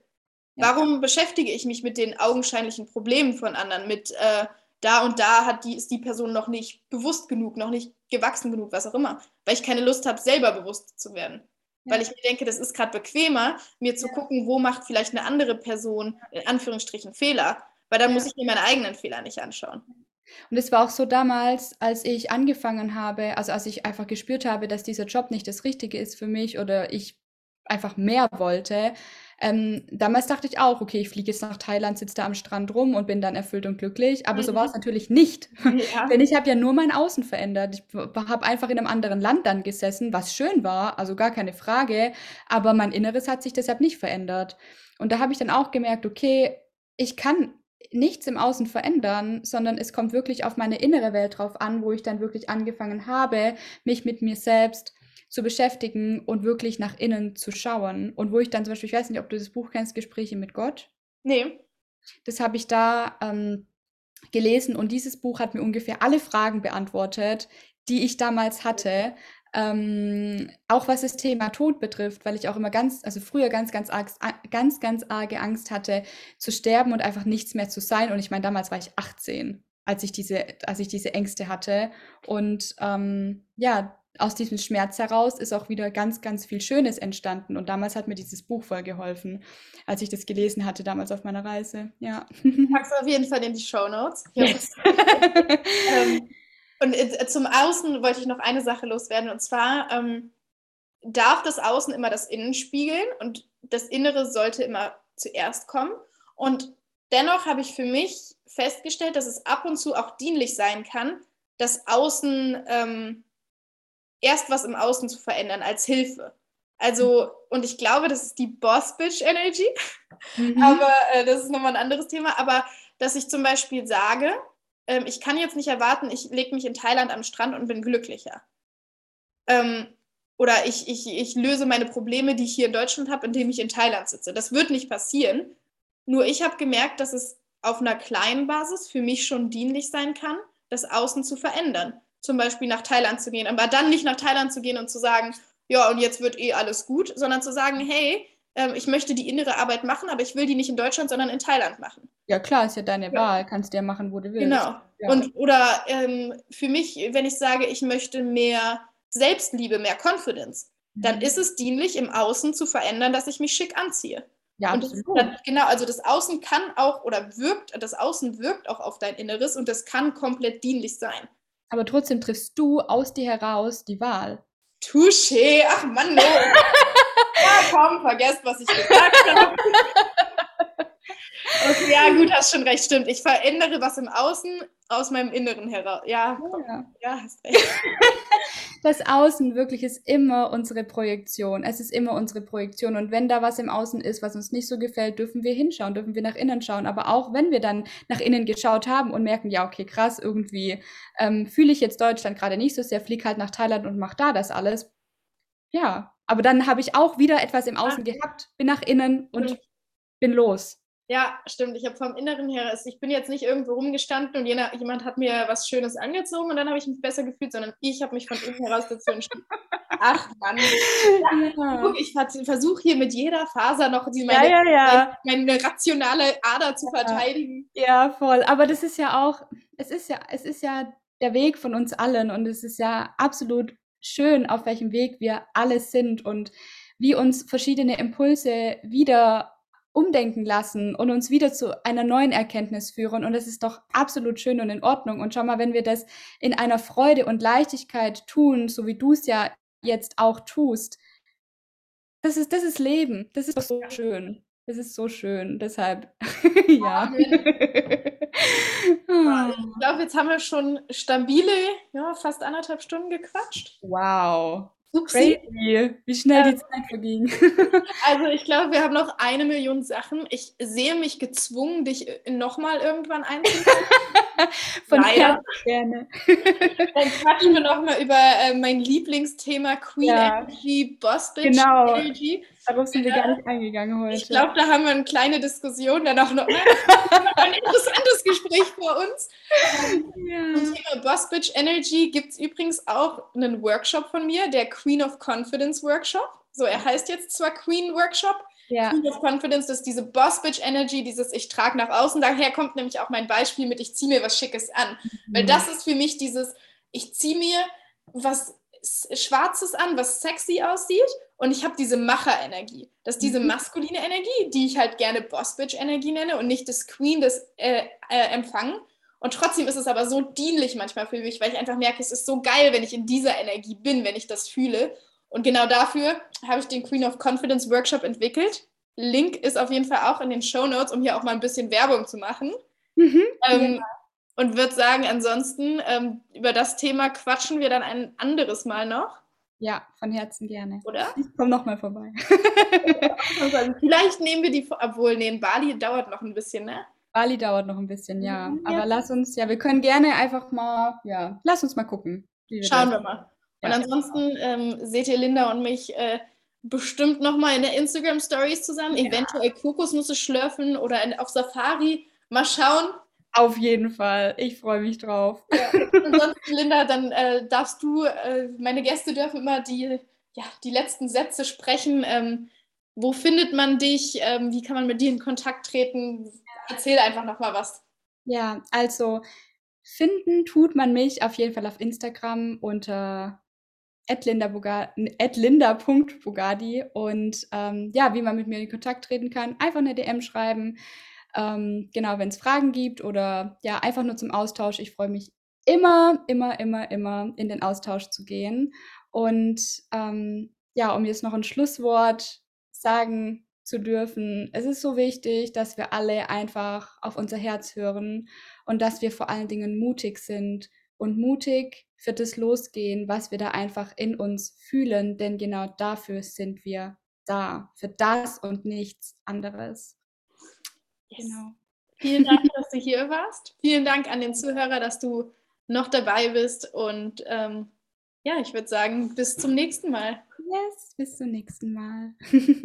Ja. Warum beschäftige ich mich mit den augenscheinlichen Problemen von anderen? Mit äh, da und da hat die, ist die Person noch nicht bewusst genug, noch nicht gewachsen genug, was auch immer. Weil ich keine Lust habe, selber bewusst zu werden. Ja. Weil ich mir denke, das ist gerade bequemer, mir zu Ja. gucken, wo macht vielleicht eine andere Person in Anführungsstrichen Fehler. Weil dann muss ich mir meine eigenen Fehler nicht anschauen. Und es war auch so damals, als ich angefangen habe, also als ich einfach gespürt habe, dass dieser Job nicht das Richtige ist für mich oder ich einfach mehr wollte. Ähm, damals dachte ich auch, okay, ich fliege jetzt nach Thailand, sitze da am Strand rum und bin dann erfüllt und glücklich. Aber so war es Mhm. natürlich nicht. Ja. Denn ich habe ja nur mein Außen verändert. Ich habe einfach in einem anderen Land dann gesessen, was schön war, also gar keine Frage. Aber mein Inneres hat sich deshalb nicht verändert. Und da habe ich dann auch gemerkt, okay, ich kann nichts im Außen verändern, sondern es kommt wirklich auf meine innere Welt drauf an, wo ich dann wirklich angefangen habe, mich mit mir selbst zu beschäftigen und wirklich nach innen zu schauen. Und wo ich dann zum Beispiel, ich weiß nicht, ob du das Buch kennst, Gespräche mit Gott. Nee. Das habe ich da ähm, gelesen und dieses Buch hat mir ungefähr alle Fragen beantwortet, die ich damals hatte. Ähm, auch was das Thema Tod betrifft, weil ich auch immer ganz, also früher ganz, ganz, arg, ganz, ganz arge Angst hatte, zu sterben und einfach nichts mehr zu sein. Und ich meine, damals war ich 18, als ich diese, als ich diese Ängste hatte. Und ähm, ja, aus diesem Schmerz heraus ist auch wieder ganz, ganz viel Schönes entstanden. Und damals hat mir dieses Buch voll geholfen, als ich das gelesen hatte, damals auf meiner Reise. Ja. Pack's auf jeden Fall in die Show Notes. Yes. ähm, und äh, zum Außen wollte ich noch eine Sache loswerden. Und zwar ähm, darf das Außen immer das Innen spiegeln und das Innere sollte immer zuerst kommen. Und dennoch habe ich für mich festgestellt, dass es ab und zu auch dienlich sein kann, das Außen ähm, erst was im Außen zu verändern als Hilfe. Also, und ich glaube, das ist die Boss-Bitch-Energy, Mhm. aber äh, das ist nochmal ein anderes Thema. Aber dass ich zum Beispiel sage, ähm, ich kann jetzt nicht erwarten, ich lege mich in Thailand am Strand und bin glücklicher. Ähm, oder ich, ich, ich löse meine Probleme, die ich hier in Deutschland habe, indem ich in Thailand sitze. Das wird nicht passieren. Nur ich habe gemerkt, dass es auf einer kleinen Basis für mich schon dienlich sein kann, das Außen zu verändern. Zum Beispiel nach Thailand zu gehen, aber dann nicht nach Thailand zu gehen und zu sagen, ja, und jetzt wird eh alles gut, sondern zu sagen, hey, ähm, ich möchte die innere Arbeit machen, aber ich will die nicht in Deutschland, sondern in Thailand machen. Ja, klar, ist ja deine Ja. Wahl. Kannst du ja machen, wo du willst. Genau. Ja. Und oder ähm, für mich, wenn ich sage, ich möchte mehr Selbstliebe, mehr Confidence, dann Mhm. ist es dienlich, im Außen zu verändern, dass ich mich schick anziehe. Ja, Und das, absolut. dann, genau, also das Außen kann auch oder wirkt, das Außen wirkt auch auf dein Inneres und das kann komplett dienlich sein. Aber trotzdem triffst du aus dir heraus die Wahl. Touché, ach Mann, no. ja, komm, vergesst, was ich gesagt habe. Okay, ja, gut, hast schon recht, stimmt. Ich verändere was im Außen aus meinem Inneren heraus. Ja, Ja. ja, hast recht. Das Außen wirklich ist immer unsere Projektion. Es ist immer unsere Projektion. Und wenn da was im Außen ist, was uns nicht so gefällt, dürfen wir hinschauen, dürfen wir nach innen schauen. Aber auch wenn wir dann nach innen geschaut haben und merken, ja, okay, krass, irgendwie ähm, fühle ich jetzt Deutschland gerade nicht so sehr, flieg halt nach Thailand und mach da das alles. Ja, aber dann habe ich auch wieder etwas im Außen gehabt, bin nach innen und Stimmt. bin los. Ja, stimmt. Ich habe vom Inneren her, also ich bin jetzt nicht irgendwo rumgestanden und jener, jemand hat mir was Schönes angezogen und dann habe ich mich besser gefühlt, sondern ich habe mich von innen heraus dazu entschieden. Ach Mann. Ja, Guck, ich versuche hier mit jeder Faser noch die, meine, ja. ja. meine rationale Ader zu verteidigen. Ja, voll. Aber das ist ja auch, es ist ja, es ist ja der Weg von uns allen und es ist ja absolut schön, auf welchem Weg wir alle sind und wie uns verschiedene Impulse wieder umdenken lassen und uns wieder zu einer neuen Erkenntnis führen. Und das ist doch absolut schön und in Ordnung. Und schau mal, wenn wir das in einer Freude und Leichtigkeit tun, so wie du es ja jetzt auch tust, das ist, das ist Leben. Das ist doch so schön. Das ist so schön. Deshalb, ja. Ah. Ich glaube, jetzt haben wir schon stabile, ja, fast anderthalb Stunden gequatscht. Wow. Upsi. Crazy, wie schnell die Zeit verging. Also ich glaube, wir haben noch eine Million Sachen. Ich sehe mich gezwungen, dich nochmal irgendwann einzuladen. Von Leider. gerne. Dann quatschen wir nochmal über äh, mein Lieblingsthema Queen ja. Energy, Boss Bitch genau. Energy. Darauf sind wir gar nicht eingegangen heute. Ich glaube, da haben wir eine kleine Diskussion, dann auch noch ein interessantes Gespräch vor uns. Ja. Zum Thema Boss Bitch Energy gibt es übrigens auch einen Workshop von mir, der Queen of Confidence Workshop. So, er heißt jetzt zwar Queen Workshop, ja. Queen of Confidence, das ist diese Boss Bitch Energy, dieses ich trage nach außen. Daher kommt nämlich auch mein Beispiel mit ich ziehe mir was Schickes an. Mhm. Weil das ist für mich dieses, ich ziehe mir was Schwarzes an, was sexy aussieht und ich habe diese Macher-Energie. Das ist diese mhm. maskuline Energie, die ich halt gerne Boss-Bitch-Energie nenne und nicht das Queen, das äh, äh, Empfangen. Und trotzdem ist es aber so dienlich manchmal für mich, weil ich einfach merke, es ist so geil, wenn ich in dieser Energie bin, wenn ich das fühle. Und genau dafür habe ich den Queen of Confidence Workshop entwickelt. Link ist auf jeden Fall auch in den Show Notes, um hier auch mal ein bisschen Werbung zu machen. Mhm, ähm, ja. Und würde sagen, ansonsten ähm, über das Thema quatschen wir dann ein anderes Mal noch. Ja, von Herzen gerne. Oder? Ich komme nochmal vorbei. vielleicht nehmen wir die, obwohl, nee, Bali dauert noch ein bisschen, ne? Bali dauert noch ein bisschen, ja. Mhm, ja. Aber lass uns, ja, wir können gerne einfach mal, ja, lass uns mal gucken. Wir Schauen wir mal. Und ansonsten ähm, seht ihr Linda und mich äh, bestimmt nochmal in der Instagram Stories zusammen. Eventuell Kokosnüsse schlürfen oder in, auf Safari. Mal schauen. Auf jeden Fall. Ich freue mich drauf. Ja, ansonsten, Linda, dann äh, darfst du, äh, meine Gäste dürfen immer die, ja, die letzten Sätze sprechen. Ähm, wo findet man dich? Ähm, wie kann man mit dir in Kontakt treten? Erzähl einfach nochmal was. Ja, also finden tut man mich auf jeden Fall auf Instagram unter linda.bugadi und ähm, ja, wie man mit mir in Kontakt treten kann, einfach eine DM schreiben. Ähm, genau, wenn es Fragen gibt oder ja, einfach nur zum Austausch. Ich freue mich immer, immer, immer, immer in den Austausch zu gehen. Und ähm, ja, um jetzt noch ein Schlusswort sagen zu dürfen, es ist so wichtig, dass wir alle einfach auf unser Herz hören und dass wir vor allen Dingen mutig sind und mutig für das losgehen, was wir da einfach in uns fühlen, denn genau dafür sind wir da, für das und nichts anderes. Yes. Genau. Vielen Dank, dass du hier warst. Vielen Dank an den Zuhörer, dass du noch dabei bist. Und ähm, ja, ich würde sagen, bis zum nächsten Mal. Yes, bis zum nächsten Mal.